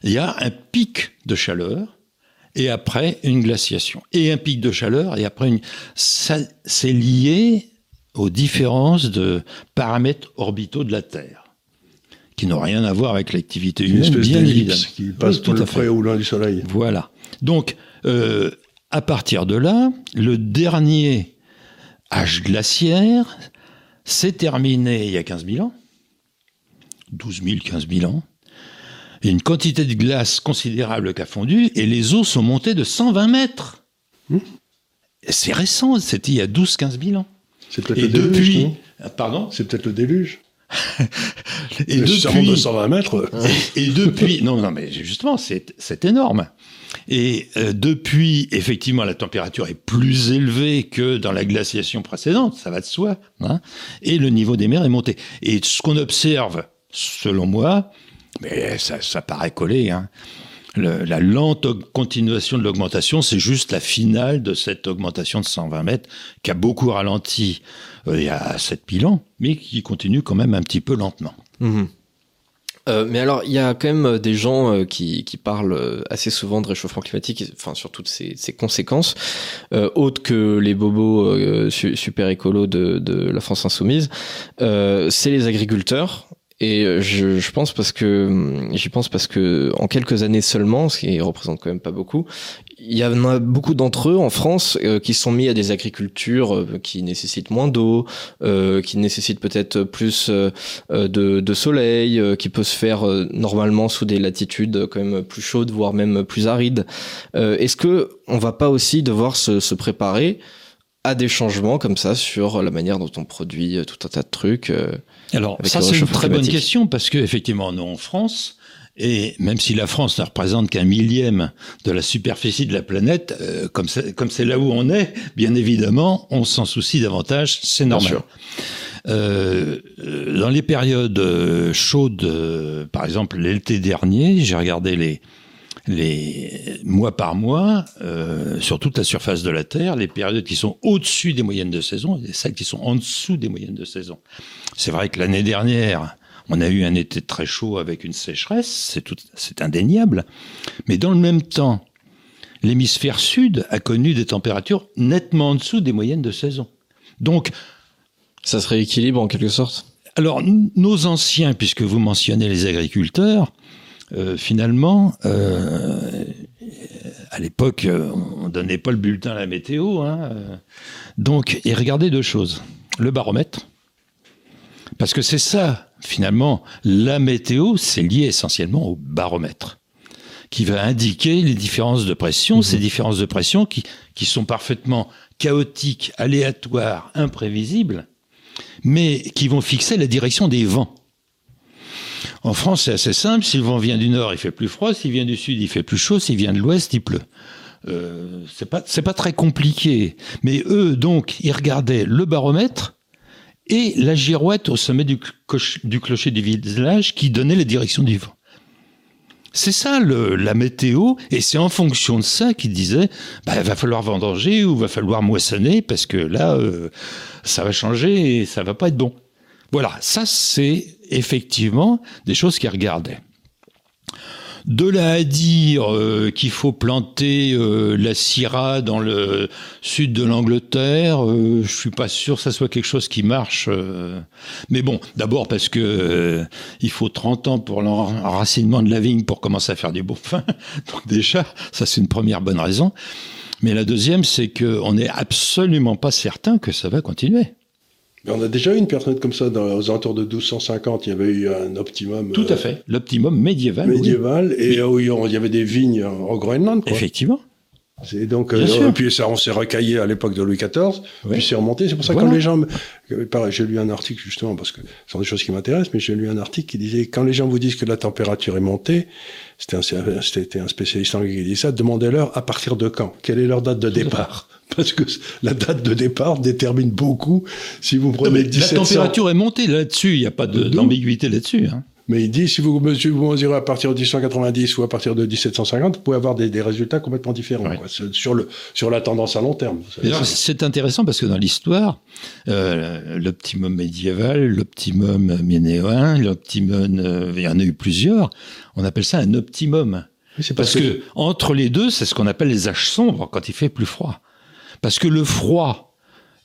S2: il y a un pic de chaleur et après une glaciation. Et un pic de chaleur et après une... c'est lié aux différences de paramètres orbitaux de la Terre, qui n'ont rien à voir avec l'activité humaine, bien évidemment.
S3: qui passe tout le près ou loin du Soleil.
S2: Voilà. Donc, euh, à partir de là, le dernier âge glaciaire s'est terminé il y a 15 000 ans 12 000, 15 000 ans. Et une quantité de glace considérable qui a fondu, et les eaux sont montées de 120 mètres. Hmm. C'est récent, c'était il y a 12-15 000 ans.
S3: C'est peut-être le déluge. Depuis...
S2: Pardon?
S3: C'est peut-être le déluge.
S2: et
S3: le
S2: depuis,
S3: de 120 mètres. <laughs>
S2: Et, depuis, non, non, mais justement, c'est énorme. Et euh, depuis, effectivement, la température est plus élevée que dans la glaciation précédente, ça va de soi, hein, et le niveau des mers est monté. Et ce qu'on observe, selon moi, mais ça, paraît collé, hein, la lente continuation de l'augmentation, c'est juste la finale de cette augmentation de 120 mètres qui a beaucoup ralenti euh, il y a 7000 ans, mais qui continue quand même un petit peu lentement.
S1: Mhm. Euh, mais alors, il y a quand même euh, des gens qui, parlent assez souvent de réchauffement climatique, enfin sur toutes ses, conséquences, autres que les bobos su- super écolos de, la France insoumise. C'est les agriculteurs. Et euh, je, pense parce que hum, j'y pense parce que en quelques années seulement, ce qui représente quand même pas beaucoup, il y en a beaucoup d'entre eux en France euh, qui sont mis à des agricultures euh, qui nécessitent moins d'eau, qui nécessitent peut-être plus de, soleil, qui peut se faire normalement sous des latitudes quand même plus chaudes, voire même plus arides. Est-ce que on va pas aussi devoir se, préparer à des changements comme ça sur la manière dont on produit tout un tas de trucs
S2: Alors, ça, c'est une très bonne question parce que, effectivement, nous, en France, et même si la France ne représente qu'un millième de la superficie de la planète, euh, comme c'est comme c'est là où on est, bien évidemment, on s'en soucie davantage, c'est normal. Euh, euh, dans les périodes euh, chaudes, euh, par exemple l'été dernier, j'ai regardé les les mois par mois euh, sur toute la surface de la Terre, les périodes qui sont au-dessus des moyennes de saison et celles qui sont en dessous des moyennes de saison. C'est vrai que l'année dernière, on a eu un été très chaud avec une sécheresse, c'est tout, c'est indéniable. Mais dans le même temps, l'hémisphère sud a connu des températures nettement en dessous des moyennes de saison. Donc,
S1: Ça se rééquilibre en quelque sorte?
S2: alors, nos anciens, puisque vous mentionnez les agriculteurs, euh, finalement, euh, à l'époque, on donnait pas le bulletin à la météo. Hein, donc, et regardez deux choses. Le baromètre, parce que c'est ça, finalement, la météo, c'est lié essentiellement au baromètre qui va indiquer les différences de pression, ces différences de pression qui, qui sont parfaitement chaotiques, aléatoires, imprévisibles, mais qui vont fixer la direction des vents. En France, c'est assez simple. Si le vent vient du nord, il fait plus froid. S'il vient du sud, il fait plus chaud. S'il vient de l'ouest, il pleut. Euh, c'est pas pas très compliqué. Mais eux, donc, ils regardaient le baromètre et la girouette au sommet du, cloche- du clocher du village qui donnait la direction du vent. C'est ça la météo, et c'est en fonction de ça qu'ils disaient, bah, va falloir vendanger ou va falloir moissonner parce que là, euh, ça va changer et ça va pas être bon. Voilà, ça c'est effectivement des choses qu'ils regardaient. De là à dire euh, qu'il faut planter euh, la syrah dans le sud de l'Angleterre, euh, je suis pas sûr que ça soit quelque chose qui marche. euh. Mais bon, d'abord parce que euh, il faut 30 ans pour l'enracinement de la vigne pour commencer à faire du beau pain. Donc déjà, ça c'est une première bonne raison. Mais la deuxième, c'est qu'on n'est absolument pas certain que ça va continuer.
S3: Mais on a déjà eu une période comme ça, dans, aux alentours de 1250, il y avait eu un optimum
S2: Tout
S3: euh,
S2: à fait. L'optimum médiéval. oui.
S3: médiéval, et où il y avait des vignes au Groenland. Quoi.
S2: Effectivement.
S3: C'est donc, euh, et puis ça, on s'est recaillé à l'époque de Louis XIV,
S2: Ouais.
S3: puis c'est remonté. C'est pour ça que
S2: Voilà.
S3: quand les gens, euh, pareil, j'ai lu un article justement parce que ce sont des choses qui m'intéressent, mais j'ai lu un article qui disait quand les gens vous disent que la température est montée, c'était un, c'était un spécialiste anglais qui dit ça, demandez-leur à partir de quand, quelle est leur date de départ, parce que la date de départ détermine beaucoup. Si vous
S2: Non,
S3: prenez
S2: la
S3: 1700,
S2: température est montée là-dessus. Il n'y a pas d'ambiguïté là-dessus. hein.
S3: mais il dit si vous mesurez, vous mesurez à partir de 1890 ou à partir de 1750, vous pouvez avoir des, des résultats complètement différents
S2: Ouais.
S3: quoi, sur le sur la tendance à long terme. C'est-
S2: intéressant parce que dans l'histoire, euh, l'optimum médiéval, l'optimum ménéoin, l'optimum, euh, il y en a eu plusieurs. On appelle ça un optimum.
S3: Oui, c'est
S2: Parce que entre les deux, c'est ce qu'on appelle les âges sombres quand il fait plus froid. Parce que le froid,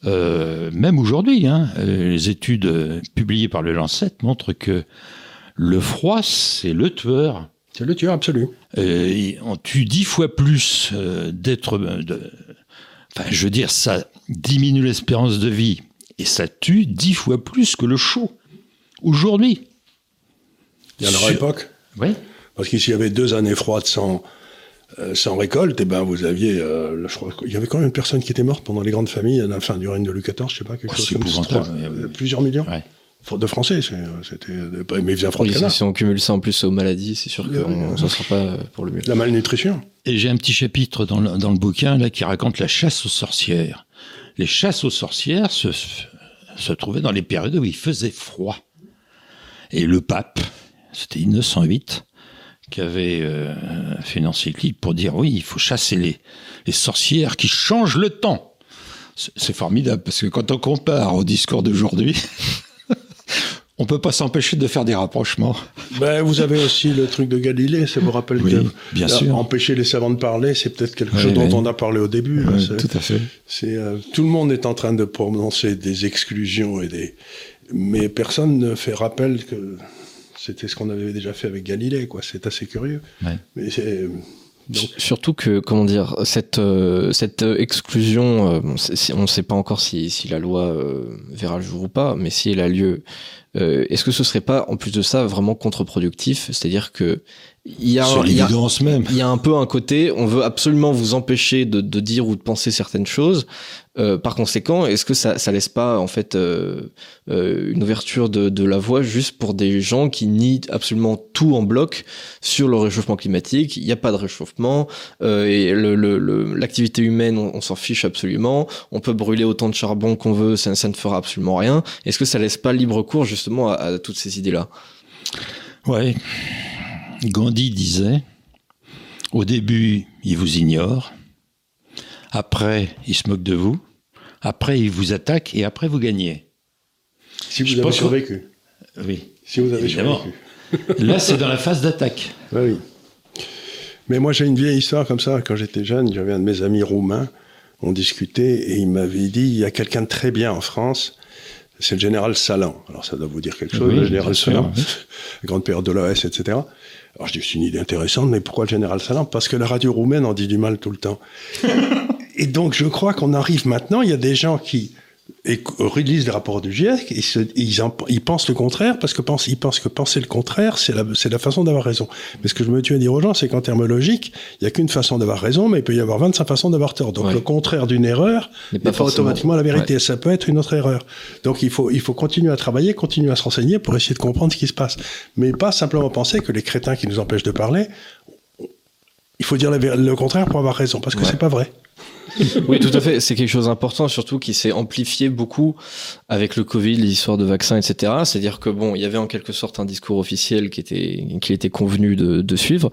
S2: euh, même aujourd'hui, hein, euh, les études euh, publiées par le Lancet montrent que le froid, c'est le tueur.
S3: c'est le tueur absolu.
S2: Euh, il- on tue dix fois plus euh, d'êtres. Enfin, je veux dire, ça diminue l'espérance de vie et ça tue dix fois plus que le chaud. Aujourd'hui.
S3: Et à leur
S2: Sur-
S3: époque,
S2: Oui.
S3: parce qu'ici il y avait deux années froides sans sans récolte, et ben vous aviez, euh, le- je crois, il y avait quand même une personne qui était morte pendant les grandes familles à la fin du règne de Louis XIV, je sais pas quelque
S2: Oh,
S3: chose comme ça, trois- euh, plusieurs millions.
S2: Ouais.
S3: de français, c'était, mais il vient
S1: Oui, si on cumule ça en plus aux maladies, c'est sûr
S3: oui,
S1: qu'on s'en sera pas pour le mieux.
S3: La malnutrition.
S2: Et j'ai un petit chapitre dans le, dans le bouquin là qui raconte la chasse aux sorcières. Les chasses aux sorcières se, se trouvaient dans les périodes où il faisait froid. Et le pape, c'était Innocent VIII, qui avait euh, fait une encyclique pour dire oui, il faut chasser les, les sorcières qui changent le temps. C'est formidable parce que quand on compare au discours d'aujourd'hui, <laughs> on peut pas s'empêcher de faire des rapprochements.
S3: Ben, vous avez aussi le truc de Galilée, ça vous rappelle
S2: Oui,
S3: que
S2: bien
S3: euh,
S2: sûr.
S3: empêcher les savants de parler, c'est peut-être quelque
S2: Oui,
S3: chose dont
S2: oui.
S3: on a parlé au début. là, c'est-
S2: à fait.
S3: C'est euh, tout le monde est en train de prononcer des exclusions et des, mais personne ne fait rappel que c'était ce qu'on avait déjà fait avec Galilée, quoi. C'est assez curieux.
S2: Ouais.
S3: Mais c'est donc
S1: Surtout que, comment dire, cette, euh, cette euh, exclusion, euh, on ne sait pas encore si, si la loi euh, verra le jour ou pas, mais si elle a lieu, euh, est-ce que ce serait pas, en plus de ça, vraiment contre-productif? C'est-à-dire que il y a,
S2: C'est
S1: il y a-
S2: l'évidence même.
S1: il y a un peu un côté, on veut absolument vous empêcher de, de dire ou de penser certaines choses. Euh, par conséquent, est-ce que ça, ça laisse pas en fait euh, euh, une ouverture de, la voie juste pour des gens qui nient absolument tout en bloc sur le réchauffement climatique? Il n'y a pas de réchauffement et l'activité humaine, on, s'en fiche absolument. On peut brûler autant de charbon qu'on veut, ça, ça ne fera absolument rien. Est-ce que ça laisse pas libre cours justement à, à toutes ces idées-là?
S2: Ouais. Gandhi disait au début, il vous ignore. Après, il se moque de vous. Après, il vous attaque et après, vous gagnez.
S3: si vous
S2: Je
S3: avez
S2: que-
S3: survécu,
S2: Oui.
S3: si vous avez
S2: Évidemment.
S3: survécu. <laughs>
S2: Là, c'est dans la phase d'attaque.
S3: Ouais, <laughs> oui. Mais moi, j'ai une vieille histoire comme ça. Quand j'étais jeune, j'avais un de mes amis roumains. On discutait et il m'avait dit il y a quelqu'un de très bien en France. C'est le général Salan. Alors, ça doit vous dire quelque chose,
S2: Oui,
S3: le général Salan,
S2: oui.
S3: grande période de l'OS, etc. Alors, je dis c'est une idée intéressante, mais pourquoi le général Salan? Parce que la radio roumaine en dit du mal tout le temps. <laughs> et donc, je crois qu'on arrive maintenant. Il y a des gens qui relisent les rapports du GIEC et se- ils, en- ils pensent le contraire parce que pensent, ils pensent que penser le contraire, c'est la, c'est la façon d'avoir raison. Mais ce que je me tue à dire aux gens, c'est qu'en termes logiques, il n'y a qu'une façon d'avoir raison, mais il peut y avoir 25 façons d'avoir tort. Donc
S1: Ouais.
S3: le contraire d'une erreur
S1: N'est pas
S3: pas, automatiquement la vérité. Ça peut être une autre erreur. Donc il faut, il faut continuer à travailler, continuer à se renseigner pour essayer de comprendre ce qui se passe. Mais pas simplement penser que les crétins qui nous empêchent de parler, il faut dire la le contraire pour avoir raison, parce que
S1: Ouais.
S3: c'est pas vrai.
S1: Oui, tout à fait. C'est quelque chose d'important, surtout qui s'est amplifié beaucoup avec le Covid, les histoires de vaccins, etc. C'est-à-dire que bon, il y avait en quelque sorte un discours officiel qui était, qui était convenu de, de suivre,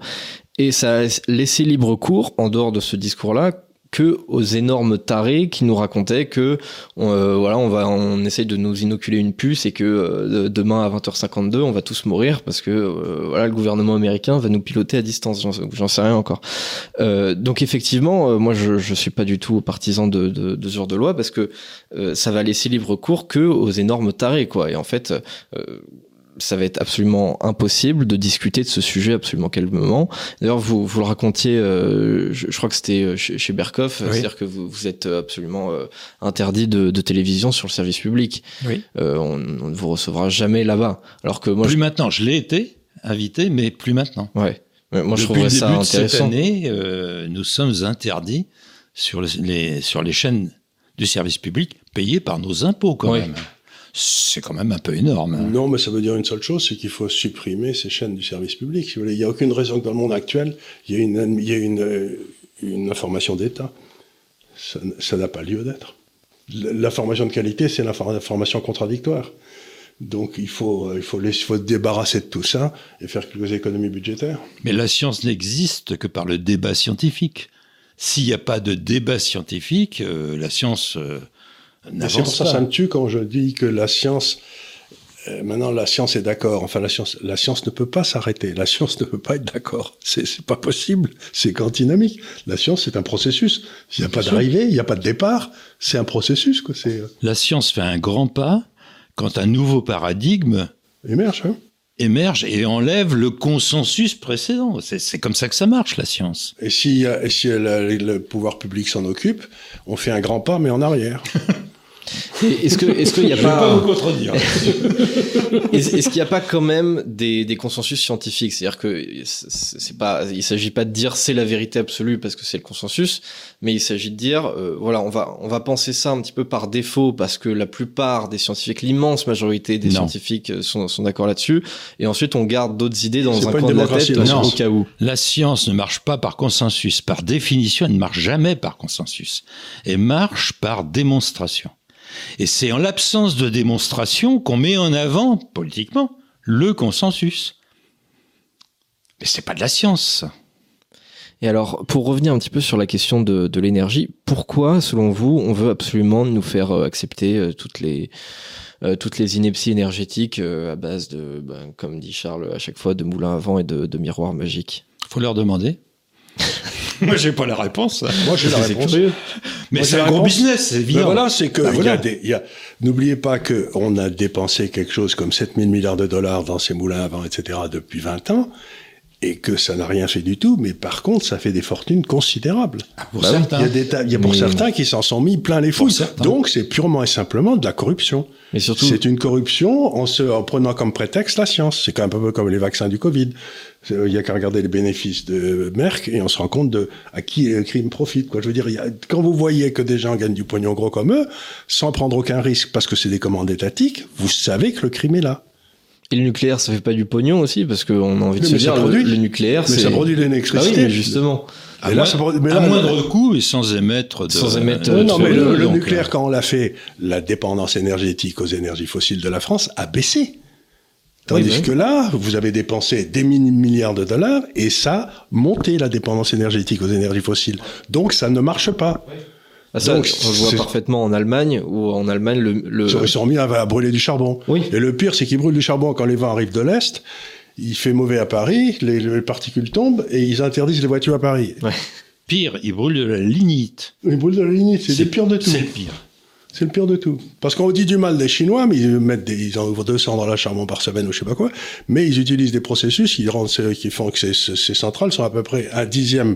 S1: et ça a laissé libre cours en dehors de ce discours-là que aux énormes tarés qui nous racontaient que euh, voilà on va on essaye de nous inoculer une puce et que euh, demain à 20h52 on va tous mourir parce que euh, voilà le gouvernement américain va nous piloter à distance j'en sais rien encore euh, donc effectivement, euh, moi je je suis pas du tout partisan de, de, de ce genre de loi parce que euh, ça va laisser libre cours que aux énormes tarés quoi. Et en fait, ça va être absolument impossible de discuter de ce sujet absolument calmement. D'ailleurs, vous vous le racontiez, euh, je, je crois que c'était euh, chez, chez Berkoff,
S2: Oui.
S1: c'est-à-dire que vous, vous êtes absolument euh, interdit de, de télévision sur le service public.
S2: Oui.
S1: Euh, on, on ne vous recevra jamais là-bas. Alors que moi,
S2: plus
S1: je,
S2: maintenant, je l'ai été invité, mais plus maintenant.
S1: ouais. Mais Moi, je
S2: Depuis
S1: trouverais
S2: le
S1: ça
S2: début de cette
S1: intéressant.
S2: année, euh, nous sommes interdits sur le- les, sur les chaînes du service public payées par nos impôts quand
S1: Oui.
S2: même. C'est quand même un peu énorme. hein.
S3: Non, mais ça veut dire une seule chose, c'est qu'il faut supprimer ces chaînes du service public. si vous voulez. Il n'y a aucune raison que dans le monde actuel, il y ait une, il y ait une, euh, une information d'État. Ça n'a pas lieu d'être. L'information de qualité, c'est l'infor- l'information contradictoire. Donc il faut, il, faut laisser- il faut se débarrasser de tout ça et faire quelques économies budgétaires.
S2: Mais la science n'existe que par le débat scientifique. S'il n'y a pas de débat scientifique, euh, la science euh,
S3: C'est pour ça que ça me tue quand je dis que la science, euh, maintenant la science est d'accord. Enfin, la science, la science ne peut pas s'arrêter. La science ne peut pas être d'accord. C'est pas possible. C'est antinomique. La science, c'est un processus. Il n'y a pas d'arrivée, il n'y a pas de départ. C'est un processus. Quoi. Euh,
S2: La science fait un grand pas quand un nouveau paradigme
S3: émerge. Hein.
S2: émerge et enlève le consensus précédent. C'est comme ça que ça marche, la science.
S3: Et si, et si la- le pouvoir public s'en occupe, on fait un grand pas, mais en arrière. <laughs>
S1: Est-ce que, est-ce qu'il n'y a
S2: Je vais pas vous
S1: pas,
S2: contredire. <laughs>
S1: est-ce qu'il n'y a pas quand même des, des consensus scientifiques? C'est-à-dire que c'est pas, il s'agit pas de dire c'est la vérité absolue parce que c'est le consensus, mais il s'agit de dire, euh, voilà, on va, on va penser ça un petit peu par défaut parce que la plupart des scientifiques, l'immense majorité des
S2: Non.
S1: scientifiques euh, sont, sont d'accord là-dessus, et ensuite on garde d'autres idées dans un
S3: pas une
S1: coin de la
S3: démocratie,
S1: tête au
S2: science.
S1: cas où.
S2: La science ne marche pas par consensus. Par définition, elle ne marche jamais par consensus. Elle marche par démonstration. Et c'est en l'absence de démonstration qu'on met en avant, politiquement, le consensus. Mais c'est pas de la science.
S1: Et alors, pour revenir un petit peu sur la question de, de l'énergie, pourquoi, selon vous, on veut absolument nous faire euh, accepter euh, toutes les euh, toutes les inepties énergétiques euh, à base de, ben, comme dit Charles à chaque fois, de moulins à vent et de, de miroirs magiques?
S2: Faut leur demander. <laughs> <laughs> Moi, j'ai pas la réponse.
S3: Moi, j'ai la réponse.
S1: curieux.
S2: Mais c'est un gros business, c'est
S3: Ben
S2: évident.
S3: voilà, c'est que
S2: Ben voilà.
S3: n'oubliez pas que on a dépensé quelque chose comme 7000 milliards de dollars dans ces moulins à vent, etc. depuis 20 ans. Et que ça n'a rien fait du tout, mais par contre, ça fait des fortunes considérables.
S2: Pour
S1: Bah
S2: certains.
S3: Il y a, des tas- il y a pour
S1: Mais-
S3: certains qui s'en sont mis plein les fouilles.
S2: certains.
S3: Donc, c'est purement et simplement de la corruption.
S1: Mais surtout,
S3: C'est une corruption en, se, en prenant comme prétexte la science. C'est quand même un peu comme les vaccins du Covid. Il y a qu'à regarder les bénéfices de Merck et on se rend compte de à qui le crime profite. Quoi. Je veux dire, il y a- quand vous voyez que des gens gagnent du pognon gros comme eux, sans prendre aucun risque parce que c'est des commandes étatiques, vous savez que le crime est là.
S1: Et le nucléaire, ça fait pas du pognon aussi, parce qu'on a envie de
S3: Oui,
S1: se dire, le,
S3: produit.
S1: le nucléaire,
S3: Mais ça produit de
S1: oui,
S3: l'électricité.
S1: mais justement.
S2: À,
S3: Et là,
S2: moins-
S3: ça produit- mais
S2: à
S3: là-
S2: moindre coût et sans émettre de.
S1: Sans émettre, euh,
S3: Non, non, mais
S1: CO2,
S3: le, le
S2: donc,
S3: nucléaire,
S2: euh,
S3: quand on l'a fait, la dépendance énergétique aux énergies fossiles de la France a baissé. Tandis
S1: Oui, oui.
S3: que là, vous avez dépensé des milliards de dollars et ça a monté la dépendance énergétique aux énergies fossiles. Donc ça ne marche pas.
S1: Ah, ça,
S3: Donc,
S1: on le voit parfaitement en Allemagne, où en Allemagne, le... le-
S3: Ils sont- Ils sont mis à, à brûler du charbon.
S1: Oui.
S3: Et le pire, c'est qu'ils brûlent du charbon quand les vents arrivent de l'Est. Il fait mauvais à Paris, les, les particules tombent et ils interdisent les voitures à Paris.
S2: Pire, ils brûlent de la lignite.
S3: Ils brûlent de la lignite, c'est le pire de tout.
S2: C'est le pire.
S3: C'est le pire de tout. Parce qu'on dit du mal des Chinois, mais ils mettent des, ils en ouvrent 200 dans la charbon par semaine ou je sais pas quoi. Mais ils utilisent des processus qui rendent, qui font que ces, centrales sont à peu près un dixième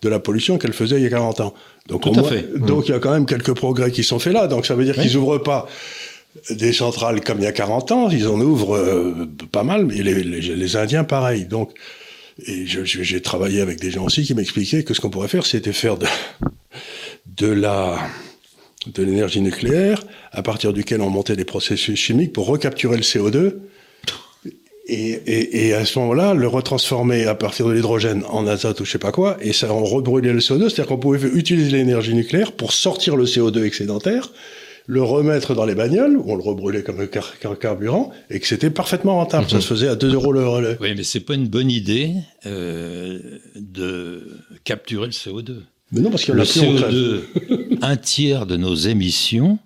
S3: de la pollution qu'elles faisaient il y a 40 ans. Donc,
S2: Tout
S3: au
S2: à fait.
S3: donc il y a quand même quelques progrès qui sont faits là. Donc ça veut dire
S2: Oui.
S3: qu'ils ouvrent pas des centrales comme il y a 40 ans, ils en ouvrent euh, pas mal, mais les, les, les Indiens pareil. Donc, j'ai travaillé avec des gens aussi qui m'expliquaient que ce qu'on pourrait faire, c'était faire de, de la de l'énergie nucléaire, à partir duquel on montait des processus chimiques pour recapturer le CO2 et, et, et à ce moment-là, le retransformer à partir de l'hydrogène en azote ou je sais pas quoi, et ça on rebrûlait le CO2, c'est-à-dire qu'on pouvait utiliser l'énergie nucléaire pour sortir le CO2 excédentaire, le remettre dans les bagnoles, où on le rebrûlait comme un car- car- carburant, et que c'était parfaitement rentable. Ça se faisait à 2 euros le relais.
S2: Oui, mais c'est pas une bonne idée euh, de capturer le CO2.
S3: Mais non, parce qu'il y en a plus, on crève.
S2: CO2, un tiers de nos émissions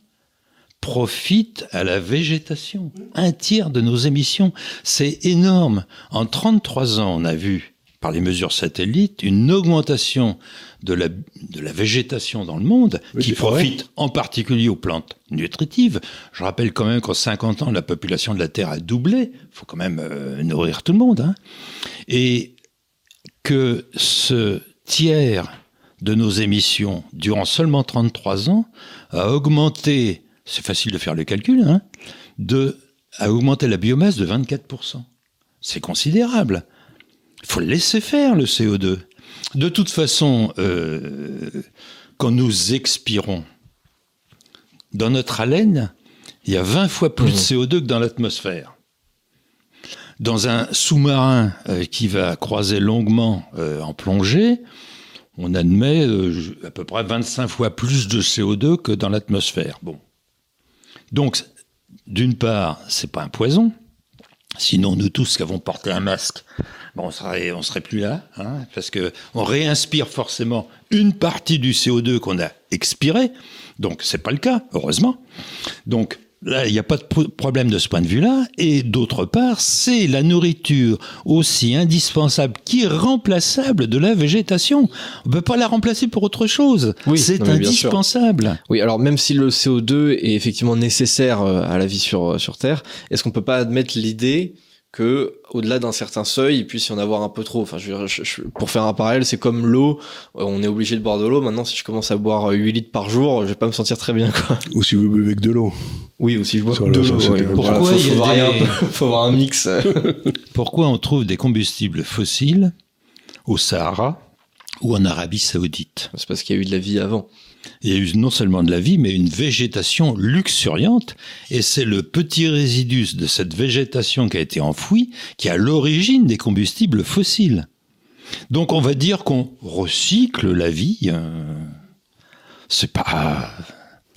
S2: profite à la végétation. Un tiers de nos émissions, c'est énorme. En 33 ans, on a vu, par les mesures satellites, une augmentation de la, de la végétation dans le monde,
S3: Oui,
S2: qui
S3: vrai.
S2: profite en particulier aux plantes nutritives. Je rappelle quand même qu'en 50 ans, la population de la Terre a doublé. Il faut quand même euh, nourrir tout le monde. hein. Et que ce tiers de nos émissions durant seulement 33 ans a augmenté, c'est facile de faire le calcul, hein, de, a augmenté la biomasse de 24%. C'est considérable. Il faut le laisser faire, le CO2. De toute façon, euh, quand nous expirons, dans notre haleine, il y a 20 fois plus de CO2 que dans l'atmosphère. Dans un sous-marin euh, qui va croiser longuement euh, en plongée, on admet euh, à peu près 25 fois plus de CO2 que dans l'atmosphère. Bon. Donc, d'une part, c'est pas un poison. Sinon, nous tous qui avons porté un masque, bon, on serait, on serait plus là, hein, parce que on réinspire forcément une partie du CO2 qu'on a expiré. Donc, c'est pas le cas, heureusement. Donc, là, il n'y a pas de pro- problème de ce point de vue-là. Et d'autre part, c'est la nourriture aussi indispensable qu'irremplaçable de la végétation. On ne peut pas la remplacer pour autre chose.
S1: Oui,
S2: c'est indispensable.
S1: Oui, alors même si le CO2 est effectivement nécessaire euh, à la vie sur, sur Terre, est-ce qu'on peut pas admettre l'idée que au-delà d'un certain seuil, il puisse y en avoir un peu trop. Enfin, je, veux dire, je- je- pour faire un parallèle, c'est comme l'eau. Euh, On est obligé de boire de l'eau. Maintenant, si je commence à boire 8 litres par jour, je vais pas me sentir très bien, quoi.
S3: Ou si vous buvez que de l'eau.
S1: Oui, ou si je bois
S3: Sur
S1: de
S3: le-
S1: l'eau. ouais.
S2: Pourquoi
S1: faut,
S2: il y a
S1: faut
S2: des-
S1: peu, <laughs> faut avoir un mix. <laughs>
S2: Pourquoi on trouve des combustibles fossiles au Sahara ou en Arabie Saoudite?
S1: C'est parce qu'il y a eu de la vie avant.
S2: Il y a eu non seulement de la vie, mais une végétation luxuriante, et c'est le petit résidus de cette végétation qui a été enfouie qui est à l'origine des combustibles fossiles. Donc on va dire qu'on recycle la vie. euh, c'est pas.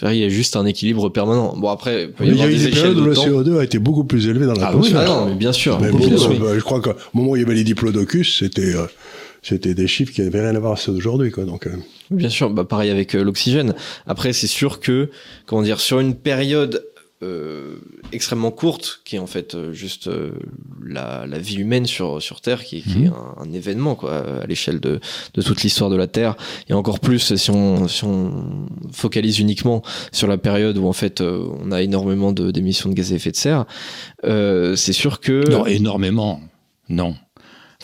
S1: Il y a juste un équilibre permanent. Bon, après, il peut y
S3: a eu
S1: des
S3: des périodes où le
S1: temps.
S3: CO2 a été beaucoup plus élevé dans
S2: Ah oui,
S3: l'atmosphère.
S1: Ah non, mais bien sûr.
S3: Mais
S1: beaucoup
S3: beaucoup,
S1: plus, oui.
S3: bah, je crois qu'au moment où il y avait les diplodocus, c'était euh, c'était des chiffres qui n'avaient rien à voir avec ceux d'aujourd'hui. Quoi, donc, euh,
S1: Bien sûr, bah pareil avec euh, l'oxygène. Après, c'est sûr que, comment dire, sur une période euh, extrêmement courte, qui est en fait euh, juste euh, la, la vie humaine sur, sur Terre, qui, est- qui est
S2: Mhm.
S1: un, un événement quoi, à l'échelle de, de toute l'histoire de la Terre, et encore plus si on, si on focalise uniquement sur la période où en fait euh, on a énormément de- d'émissions de gaz à effet de serre, euh, c'est sûr que...
S2: Non, énormément. Non.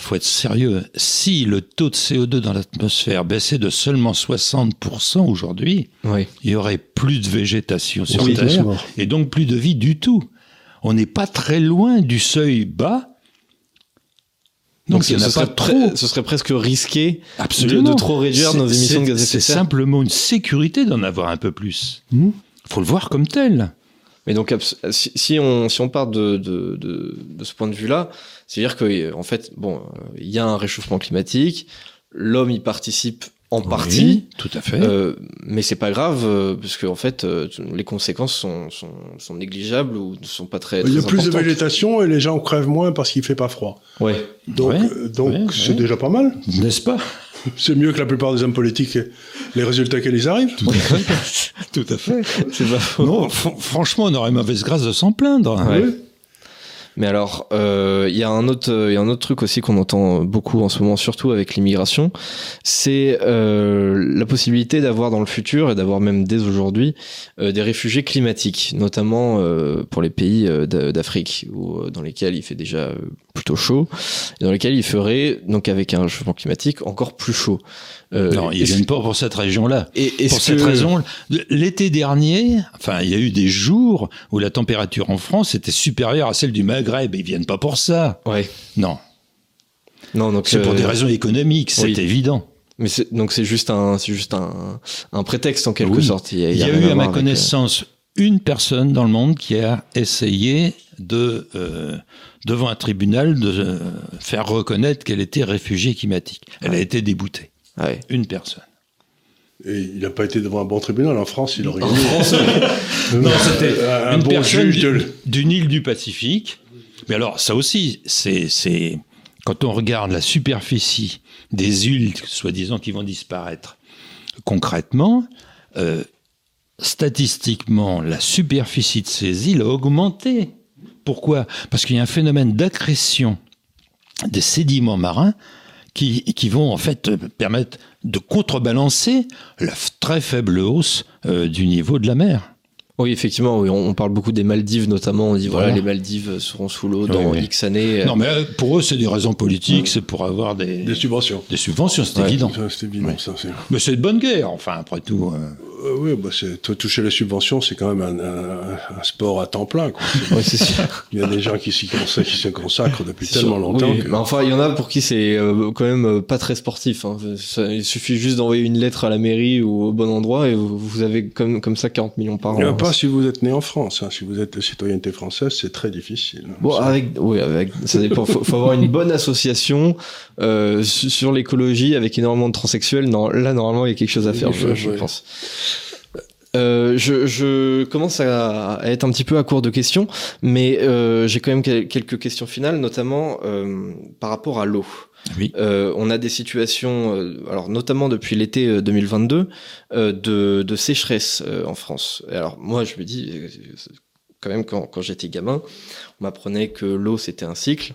S2: Faut être sérieux. Si le taux de CO2 dans l'atmosphère baissait de seulement 60% aujourd'hui,
S1: Oui.
S2: il y aurait plus de végétation sur
S3: Oui,
S2: Terre et donc plus de vie du tout. On n'est pas très loin du seuil bas. Donc, il en
S1: ce,
S2: a
S1: serait
S2: pas trop.
S1: ce serait presque risqué de,
S2: Absolument.
S1: de trop réduire
S2: C'est-
S1: nos émissions de
S2: c'est-
S1: gaz à effet de
S2: C'est
S1: serre.
S2: simplement une sécurité d'en avoir un peu plus.
S3: Mhm.
S2: faut le voir comme tel.
S1: Mais donc, si, si on, si on part de, de, de, de ce point de vue-là, c'est-à-dire que, en fait, bon, euh, il y a un réchauffement climatique, l'homme y participe en partie,
S2: Oui, tout à fait.
S1: euh, mais c'est pas grave, euh, parce que, en fait, euh, les conséquences sont, sont, sont négligeables ou ne sont pas très,
S3: il y a
S1: très
S3: plus de végétation et les gens crèvent moins parce qu'il fait pas froid.
S1: Ouais.
S3: Donc,
S2: Ouais,
S3: donc
S2: ouais,
S3: c'est
S2: ouais.
S3: déjà pas mal.
S2: N'est-ce pas?
S3: C'est mieux que la plupart des hommes politiques, les résultats qui les arrivent. <laughs>
S2: Tout à fait.
S1: C'est pas faux.
S2: Non, fr- franchement, on aurait mauvaise grâce de s'en plaindre.
S1: Ouais. Mais alors, euh, il y a un autre, euh, il y a un autre truc aussi qu'on entend beaucoup en ce moment, surtout avec l'immigration, c'est euh, la possibilité d'avoir dans le futur et d'avoir même dès aujourd'hui euh, des réfugiés climatiques, notamment euh, pour les pays euh, d'a- d'Afrique, où euh, dans lesquels il fait déjà euh, plutôt chaud, et dans lesquels il ferait donc avec un réchauffement climatique encore plus chaud. Euh,
S2: Non, ils viennent pas pour cette région-là.
S1: et
S2: Pour cette
S1: que-
S2: raison, l'été dernier, enfin, il y a eu des jours où la température en France était supérieure à celle du Maghreb. Ils viennent pas pour ça.
S1: Ouais.
S2: Non,
S1: Non, donc
S2: c'est pour
S1: euh,
S2: des raisons économiques, c'est
S1: oui.
S2: évident.
S1: Mais c'est- donc c'est juste un, c'est juste un, un prétexte en quelque
S2: Oui.
S1: sorte.
S2: Il y a, eu, à ma
S1: euh,
S2: connaissance, une personne dans le monde qui a essayé de, euh, devant un tribunal, de euh, faire reconnaître qu'elle était réfugiée climatique. Elle a été déboutée.
S1: ouais.
S2: Une personne.
S3: Et il n'a pas été devant un bon tribunal. En France, il aurait gagné. <laughs>
S2: Non, c'était
S3: un
S2: une
S3: bon
S2: personne
S3: juge de-
S2: d'une île du Pacifique. Mais alors, ça aussi, c'est, c'est quand on regarde la superficie des îles, soi-disant, qui vont disparaître, concrètement, euh, statistiquement, la superficie de ces îles a augmenté. Pourquoi? Parce qu'il y a un phénomène d'accrétion des sédiments marins qui, vont en fait permettre de contrebalancer la très faible hausse euh, du niveau de la mer.
S1: Oui, effectivement, oui, on, on parle beaucoup des Maldives notamment. On dit voilà,
S2: Voilà.
S1: les Maldives seront sous l'eau dans
S2: Oui, oui.
S1: X années.
S2: Non, mais euh, pour eux, c'est des raisons politiques, c'est pour avoir des,
S3: Des subventions.
S2: des subventions, c'est
S1: Ouais.
S2: évident.
S3: C'est évident,
S2: Ouais.
S3: ça. c'est-
S2: Mais c'est de bonne guerre, enfin, après tout. euh.
S3: Euh, oui, bah, c'est- toucher les subventions, c'est quand même un, un- un sport à temps plein. Quoi. <laughs>
S1: Oui, c'est sûr.
S3: Il y a des gens qui s'y consacrent, qui se consacrent depuis
S1: C'est
S3: tellement
S1: sûr.
S3: longtemps.
S1: Oui,
S3: que-
S1: mais enfin, il y en a pour qui c'est euh, quand même euh, pas très sportif. hein. Ça- il suffit juste d'envoyer une lettre à la mairie ou au bon endroit et vous, vous avez comme, comme ça 40 millions par an.
S3: pas si vous êtes né en France. hein. Si vous êtes de citoyenneté française, c'est très difficile.
S1: Bon,
S3: Ça-
S1: avec, oui, avec, ça dépend. Faut, faut avoir une bonne association euh, su- sur l'écologie avec énormément de transsexuels. Non, là, normalement, il y a quelque chose à faire, je, je pense. Euh, je, je commence à, à être un petit peu à court de questions, mais euh, j'ai quand même quel- quelques questions finales, notamment euh, par rapport à l'eau.
S2: Oui.
S1: Euh, on a des situations, euh, alors notamment depuis l'été euh, 2022, euh, de, de sécheresse euh, en France. Et alors moi, je me dis, quand même, quand, quand j'étais gamin, on m'apprenait que l'eau c'était un cycle,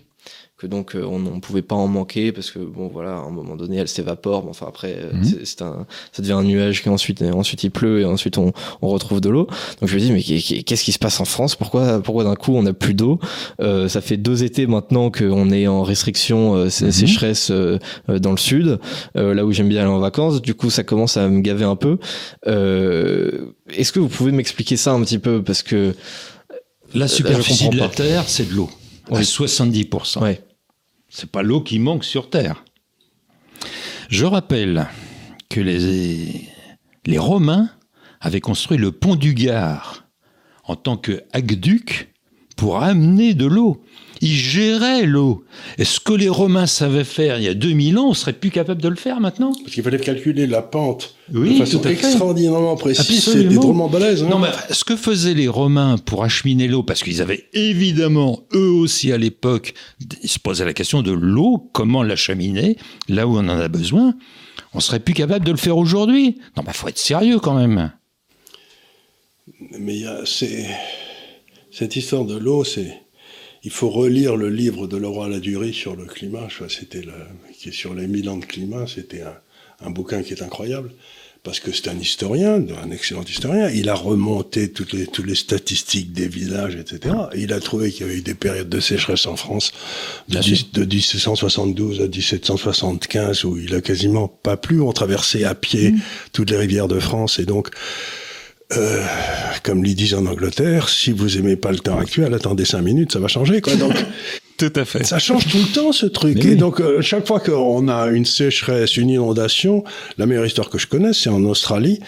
S1: que donc euh, on ne pouvait pas en manquer parce que bon voilà à un moment donné elle s'évapore mais enfin après euh,
S2: Mhm.
S1: c'est- c'est un ça devient un nuage qui ensuite ensuite il pleut et ensuite on, on retrouve de l'eau donc je me dis mais qu'est- qu'est-ce qui se passe en France? Pourquoi pourquoi d'un coup on n'a plus d'eau? Euh, ça fait deux étés maintenant qu'on est en restriction euh,
S2: Mhm.
S1: sécheresse euh, euh, dans le sud euh, là où j'aime bien aller en vacances du coup ça commence à me gaver un peu euh, est-ce que vous pouvez m'expliquer ça un petit peu? Parce que
S2: La
S1: je
S2: superficie
S1: comprends
S2: de la. Terre, c'est de l'eau. À
S1: Oui.
S2: 70%.
S1: ouais
S2: C'est pas l'eau qui manque sur Terre. Je rappelle que les, les Romains avaient construit le pont du Gard en tant que aqueduc pour amener de l'eau. Ils géraient l'eau. Et ce que les Romains savaient faire il y a 2000 ans, on serait plus capable de le faire maintenant
S3: Parce qu'il fallait calculer la pente
S2: Oui,
S3: de façon
S2: tout à fait.
S3: extraordinairement précise. C'était drôlement balèze. hein.
S2: Non, mais ce que faisaient les Romains pour acheminer l'eau, parce qu'ils avaient évidemment, eux aussi à l'époque, ils se posaient la question de l'eau, comment l'acheminer, là où on en a besoin, on serait plus capable de le faire aujourd'hui. Non, mais faut être sérieux quand même.
S3: Mais il y a, cette histoire de l'eau, c'est, il faut relire le livre de Laurent Ladurie sur le climat. C'était le, qui est sur les mille ans de climat. C'était un, un bouquin qui est incroyable. Parce que c'est un historien, un excellent historien. Il a remonté toutes les, toutes les statistiques des villages, etc. Et il a trouvé qu'il y avait eu des périodes de sécheresse en France de,
S2: Bien
S3: 10
S2: sûr.
S3: de 1772 à 1775 où il a quasiment pas plu. On traversait à pied toutes les rivières de France et donc euh, comme ils disent en Angleterre, si vous aimez pas le temps actuel, attendez cinq minutes, ça va changer. Quoi. Donc, <laughs>
S2: Tout à fait.
S3: ça change tout le temps ce truc.
S2: Mais
S3: et
S2: oui.
S3: donc, euh, chaque fois qu'on a une sécheresse, une inondation, la meilleure histoire que je connaisse, c'est en Australie,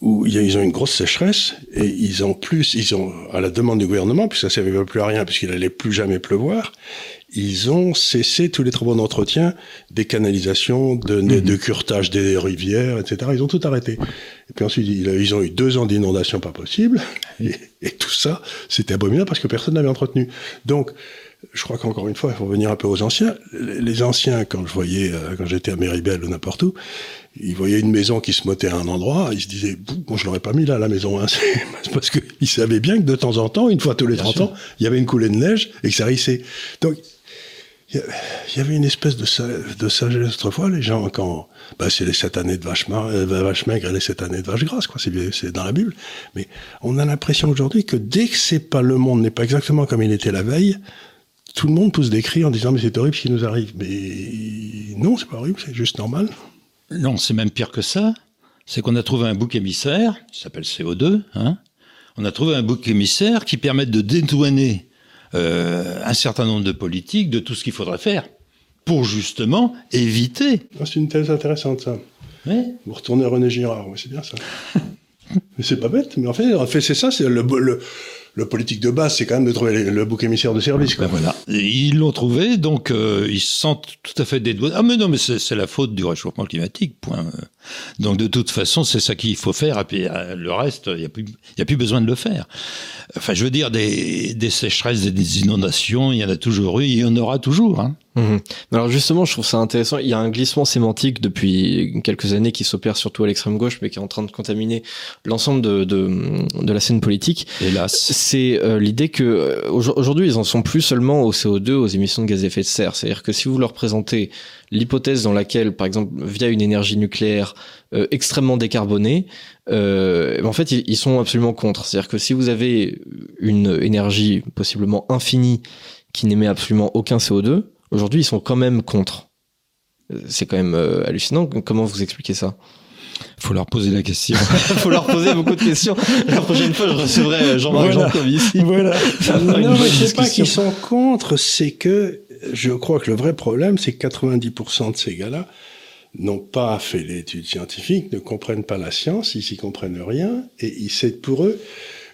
S3: où il y a- ils ont une grosse sécheresse, et ils ont plus, ils ont, à la demande du gouvernement, puisque ça ne servait plus à rien, puisqu'il allait plus jamais pleuvoir, ils ont cessé tous les travaux d'entretien des canalisations, de, de curtage des rivières, etc. Ils ont tout arrêté. Et puis ensuite, il- ils ont eu deux ans d'inondation pas possible. Et, et tout ça, c'était abominable parce que personne n'avait entretenu. Donc, je crois qu'encore une fois, il faut revenir un peu aux anciens. Les anciens, quand je voyais, euh, quand j'étais à Méribel ou n'importe où, ils voyaient une maison qui se mettait à un endroit, ils se disaient, moi je l'aurais pas mis là, la maison. Hein. <laughs> Parce qu'ils savaient bien que de temps en temps, une fois tous les 30 ans, il y avait une coulée de neige et que ça rissait. Donc, il y avait une espèce de, sa- de sagesse autrefois, les gens, quand, bah, c'est les sept années de vache, euh, vache maigre et les sept années de vache grasse, quoi, c'est dans la Bible. Mais on a l'impression aujourd'hui que dès que c'est pas le monde n'est pas exactement comme il était la veille, tout le monde pousse des cris en disant mais c'est horrible ce qui nous arrive. Mais non, c'est pas horrible, c'est juste normal.
S2: Non, c'est même pire que ça. C'est qu'on a trouvé un bouc émissaire, qui s'appelle CO2. Hein on a trouvé un bouc émissaire qui permet de dédouaner euh, un certain nombre de politiques de tout ce qu'il faudrait faire pour justement éviter.
S3: Ah, C'est une thèse intéressante ça.
S2: Ouais.
S3: Vous retournez à René Girard, ouais, c'est bien ça. <laughs> mais c'est pas bête, mais en fait, en fait c'est ça, c'est le, le, le politique de base, c'est quand même de trouver le, bouc émissaire de service. Quoi.
S2: Ben voilà. Et ils l'ont trouvé, donc euh, ils se sentent tout à fait dédouanés. Ah mais non, mais c'est la faute du réchauffement climatique, point. Donc de toute façon, c'est ça qu'il faut faire, et puis euh, le reste, il n'y a, plus- y a plus besoin de le faire. Enfin, je veux dire, des, des sécheresses, des, des inondations, il y en a toujours eu, il y en aura toujours. Hein.
S1: Mhm. Alors justement, je trouve ça intéressant. Il y a un glissement sémantique depuis quelques années qui s'opère surtout à l'extrême gauche, mais qui est en train de contaminer l'ensemble de, de, de la scène politique.
S2: Hélas.
S1: C'est euh, l'idée que euh, aujourd- aujourd'hui, ils en sont plus seulement au CO2, aux émissions de gaz à effet de serre. C'est-à-dire que si vous leur présentez l'hypothèse dans laquelle, par exemple, via une énergie nucléaire euh, extrêmement décarbonée, euh, en fait, ils, ils sont absolument contre. C'est-à-dire que si vous avez une énergie possiblement infinie qui n'émet absolument aucun CO2, aujourd'hui, ils sont quand même contre. Euh, C'est quand même euh, hallucinant. Comment vous expliquez ça?
S2: Faut leur poser la question.
S1: Il <laughs> faut leur poser beaucoup de questions. La prochaine fois, je recevrai Jean-Marc
S2: Voilà.
S1: Ici. <laughs>
S2: voilà.
S3: Non, mais c'est pas qu'ils sont contre, c'est que je crois que le vrai problème, c'est que 90% de ces gars-là n'ont pas fait l'étude scientifique, ne comprennent pas la science, ils s'y comprennent rien, et ils- c'est pour eux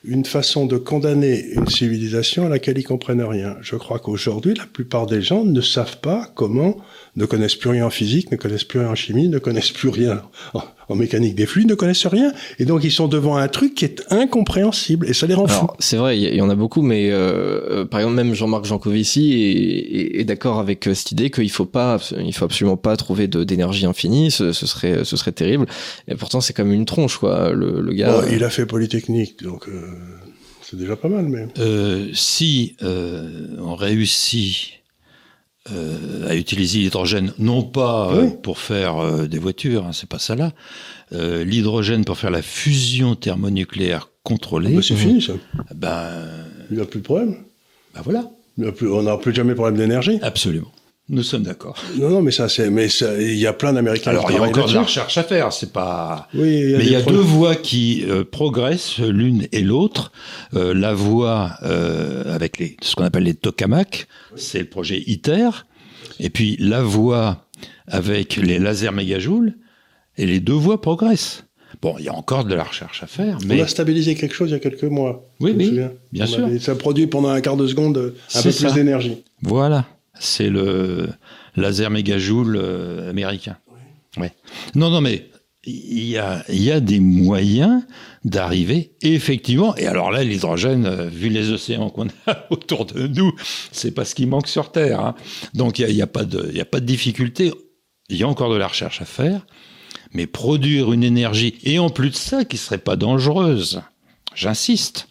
S3: une façon de condamner une civilisation à laquelle ils comprennent rien. Je crois qu'aujourd'hui, la plupart des gens ne savent pas comment, ne connaissent plus rien en physique, ne connaissent plus rien en chimie, ne connaissent plus rien en, en mécanique des fluides, ne connaissent rien, et donc ils sont devant un truc qui est incompréhensible, et ça les rend fous.
S1: C'est vrai, il y, en a beaucoup, mais euh, euh, par exemple, même Jean-Marc Jancovici est, est- est d'accord avec euh, cette idée qu'il faut pas, il faut absolument pas trouver de- d'énergie infinie, ce, ce serait, ce serait terrible. Et pourtant, c'est comme une tronche, quoi. Le, le gars.
S3: Bon, il a fait Polytechnique, donc euh, c'est déjà pas mal, mais...
S2: Euh, si euh, on réussit euh, à utiliser l'hydrogène, non pas euh,
S3: Oui.
S2: pour faire euh, des voitures, hein, c'est pas ça là. Euh, l'hydrogène pour faire la fusion thermonucléaire contrôlée.
S3: Bah, c'est fini, ça.
S2: Ben,
S3: Il n'y a plus de problème.
S2: ben voilà,
S3: Il y a plus- on n'aura plus jamais de problème d'énergie.
S2: absolument. Nous sommes d'accord.
S3: Non, non, mais ça, c'est, mais ça, il y a plein d'Américains.
S2: Alors
S3: qui
S2: il y a encore de la recherche à faire, c'est pas.
S3: Oui, il y a
S2: Mais il y a deux voies qui euh, progressent, l'une et l'autre. Euh, la voie euh, avec les, ce qu'on appelle les tokamaks, c'est le projet ITER. Et puis la voie avec les lasers mégajoules. Et les deux voies progressent. Bon, il y a encore de la recherche à faire,
S3: On
S2: mais
S3: a stabilisé quelque chose il y a quelques mois.
S2: Oui, oui, bien
S3: On
S2: sûr.
S3: avait- ça produit pendant un quart de seconde un peu
S2: ça.
S3: plus d'énergie.
S2: voilà, c'est le laser mégajoule euh, américain. Ouais. Non, non, mais il y a, des moyens d'arriver effectivement. Et alors là, l'hydrogène, euh, vu les océans qu'on a <laughs> autour de nous, c'est pas ce qui manque sur Terre. hein. Donc il n'y a, y a pas de, a pas de difficulté. Il y a encore de la recherche à faire, mais produire une énergie et en plus de ça, qui serait pas dangereuse. J'insiste.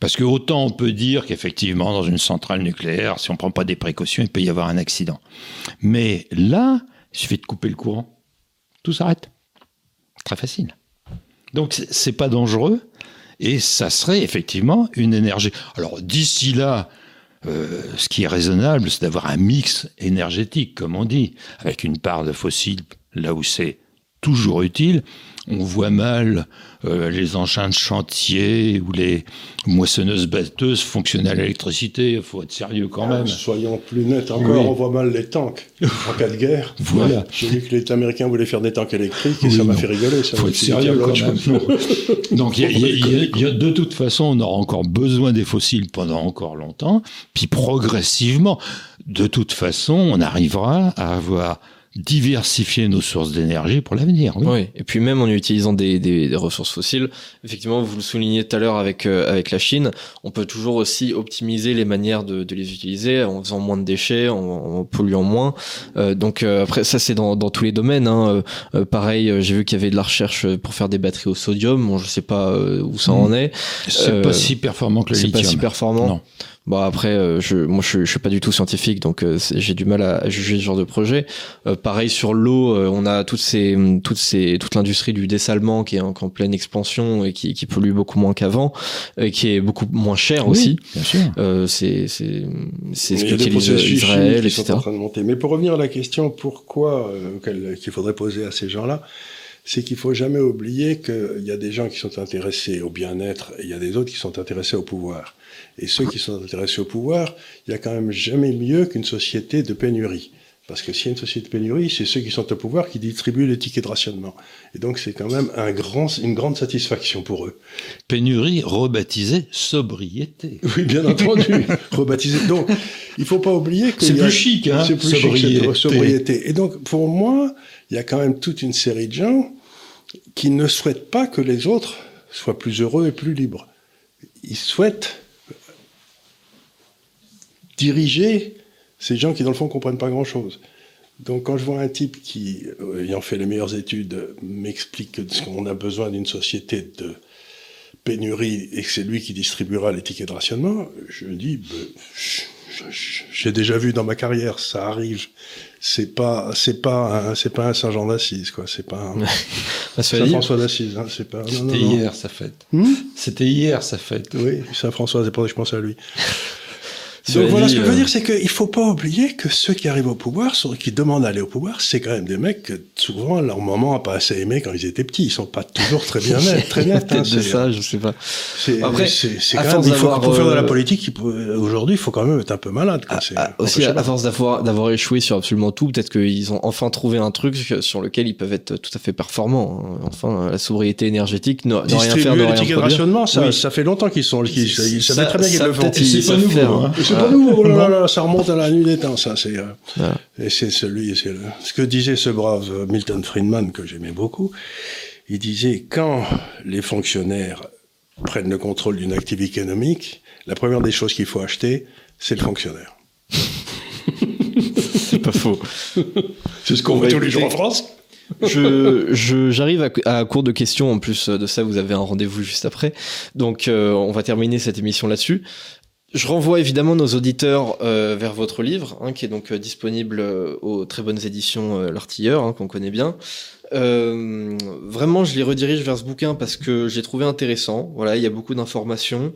S2: Parce que autant on peut dire qu'effectivement, dans une centrale nucléaire, si on prend pas des précautions, il peut y avoir un accident. Mais là, il suffit de couper le courant. Tout s'arrête. Très facile. Donc, c'est pas dangereux. Et ça serait effectivement une énergie. Alors, d'ici là, euh, ce qui est raisonnable, c'est d'avoir un mix énergétique, comme on dit, avec une part de fossiles là où c'est toujours utile. On voit mal euh, les engins de chantier ou les moissonneuses batteuses fonctionner à l'électricité. Il faut être sérieux quand même.
S3: Soyons plus nets encore,
S2: Oui.
S3: on voit mal les tanks en cas de guerre.
S2: Voilà.
S3: J'ai vu que les Américains voulaient faire des tanks électriques et
S2: Oui,
S3: ça m'a fait rigoler. Ça
S2: faut être sérieux quand même. <laughs> Donc il y a- il y a- il y a- il y a- de toute façon, on aura encore besoin des fossiles pendant encore longtemps. Puis progressivement, de toute façon, on arrivera à avoir diversifié nos sources d'énergie pour l'avenir. Oui.
S1: Oui, et puis même en utilisant des, des, des ressources fossiles, effectivement, vous le soulignez tout à l'heure avec, euh, avec la Chine, on peut toujours aussi optimiser les manières de, de les utiliser en faisant moins de déchets, en, en polluant moins. Euh, donc euh, après, ça c'est dans, dans tous les domaines. Hein. Euh, pareil, euh, j'ai vu qu'il y avait de la recherche pour faire des batteries au sodium. Bon, je sais pas euh, où ça
S2: Mm.
S1: en est.
S2: C'est pas si performant que le
S1: C'est
S2: lithium.
S1: pas si performant.
S2: Non.
S1: Bon après, euh, je, moi je, je suis pas du tout scientifique, donc euh, j'ai du mal à, à juger ce genre de projet. Euh, pareil sur l'eau, euh, on a toutes ces, toutes ces, toute l'industrie du dessalement qui est en, en pleine expansion et qui, qui pollue beaucoup moins qu'avant, et qui est beaucoup moins cher
S2: Oui,
S1: aussi.
S2: bien sûr.
S1: Euh, c'est c'est c'est ce
S3: Il y a des
S1: qu'utilise
S3: processus
S1: Israël,
S3: chimiques qui sont
S1: etc.
S3: en train de monter. Mais pour revenir à la question pourquoi euh, qu'elle- qu'il faudrait poser à ces gens-là, c'est qu'il faut jamais oublier qu'il y a des gens qui sont intéressés au bien-être et il y a des autres qui sont intéressés au pouvoir. Et ceux qui sont intéressés au pouvoir, il y a quand même jamais mieux qu'une société de pénurie. Parce que s'il y a une société de pénurie, c'est ceux qui sont au pouvoir qui distribuent les tickets de rationnement. Et donc c'est quand même un grand, une grande satisfaction pour eux.
S2: Pénurie rebaptisée sobriété. <laughs>
S3: Oui, bien entendu. <laughs> Rebaptisé. Donc, il faut pas oublier que
S2: C'est
S3: a-
S2: plus chic, hein,
S3: C'est plus
S2: sobriété.
S3: chic, sobriété. Et donc, pour moi, il y a quand même toute une série de gens qui ne souhaitent pas que les autres soient plus heureux et plus libres. Ils souhaitent diriger ces gens qui, dans le fond, comprennent pas grand-chose. Donc, quand je vois un type qui, euh, ayant fait les meilleures études, m'explique que- qu'on a besoin d'une société de pénurie et que c'est lui qui distribuera les tickets de rationnement, je me dis, ben, j'ai déjà vu dans ma carrière, ça arrive. C'est pas, c'est pas, un, c'est pas un Saint Jean d'Assise, quoi. C'est pas un <laughs> Saint François d'Assise. Hein, c'est pas.
S2: C'était hier sa fête.
S3: Hmm?
S2: C'était hier sa fête.
S3: oui, Saint François, c'est pour ça que je pense à lui. Donc voilà,
S1: dit,
S3: ce que je veux
S1: euh,
S3: dire, c'est qu'il faut pas oublier que ceux qui arrivent au pouvoir, ceux qui demandent d'aller au pouvoir, c'est quand même des mecs que souvent leur maman a pas assez aimé quand ils étaient petits. Ils sont pas toujours très bien nets, très nets. <laughs> hein, c'est-
S1: ça, je sais pas.
S3: C'est,
S1: Après,
S3: c'est, quand
S1: force
S3: même, il faut,
S1: d'avoir,
S3: pour faire de la
S1: euh,
S3: politique, aujourd'hui, il faut quand même être un peu malade. Quoi. C'est,
S1: Ah, aussi,
S3: sais
S1: à,
S3: pas.
S1: à force d'avoir, d'avoir échoué sur absolument tout, peut-être qu'ils ont enfin trouvé un truc sur lequel ils peuvent être tout à fait performants. hein. Enfin, la sobriété énergétique, ne, ne rien faire, ne rien produire.
S3: rationnement, ça,
S1: Oui.
S3: ça fait longtemps qu'ils sont, qu'ils, ils
S1: Ça-
S3: savaient très bien qu'ils le font.
S2: c'est pas nouveau,
S1: faire,
S2: hein.
S3: Et c'est pas nouveau, oh là là là, ça remonte à la nuit des temps, ça. C'est, euh. Et c'est celui, c'est le- ce que disait ce brave euh, Milton Friedman que j'aimais beaucoup. Il disait quand les fonctionnaires prennent le contrôle d'une activité économique, la première des choses qu'il faut acheter, c'est le fonctionnaire. <laughs>
S1: C'est pas faux.
S3: C'est ce qu'on
S1: Bah,
S3: voit tous les jours en France.
S1: je, je- j'arrive à, à court de questions. En plus de ça, vous avez un rendez-vous juste après. Donc, euh, on va terminer cette émission là-dessus. Je renvoie évidemment nos auditeurs euh, vers votre livre, hein, qui est donc euh, disponible euh, aux très bonnes éditions L'Artilleur, hein, qu'on connaît bien. Vraiment, je les redirige vers ce bouquin parce que j'ai trouvé intéressant. Voilà, il y a beaucoup d'informations.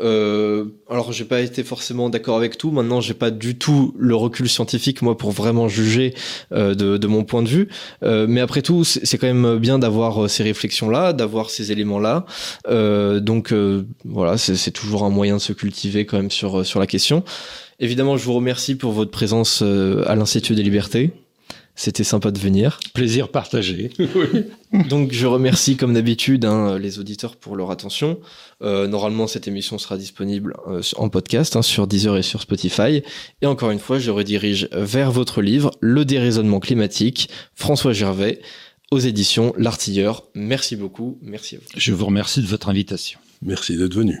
S1: Euh, alors, j'ai pas été forcément d'accord avec tout. Maintenant, j'ai pas du tout le recul scientifique moi pour vraiment juger euh, de, mon point de vue. Euh, mais après tout, c'est quand même bien d'avoir euh, ces réflexions-là, d'avoir ces éléments-là. Euh, donc voilà, c'est toujours un moyen de se cultiver quand même sur sur la question. Évidemment, je vous remercie pour votre présence à l'Institut des Libertés. C'était sympa de venir.
S2: Plaisir partagé. <laughs>
S1: Donc je remercie comme d'habitude hein, les auditeurs pour leur attention. Euh, normalement cette émission sera disponible euh, en podcast hein, sur Deezer et sur Spotify. Et encore une fois je redirige vers votre livre Le déraisonnement climatique, François Gervais, aux éditions L'Artilleur. Merci beaucoup, merci à vous.
S2: Je vous remercie de votre invitation.
S3: Merci d'être venu.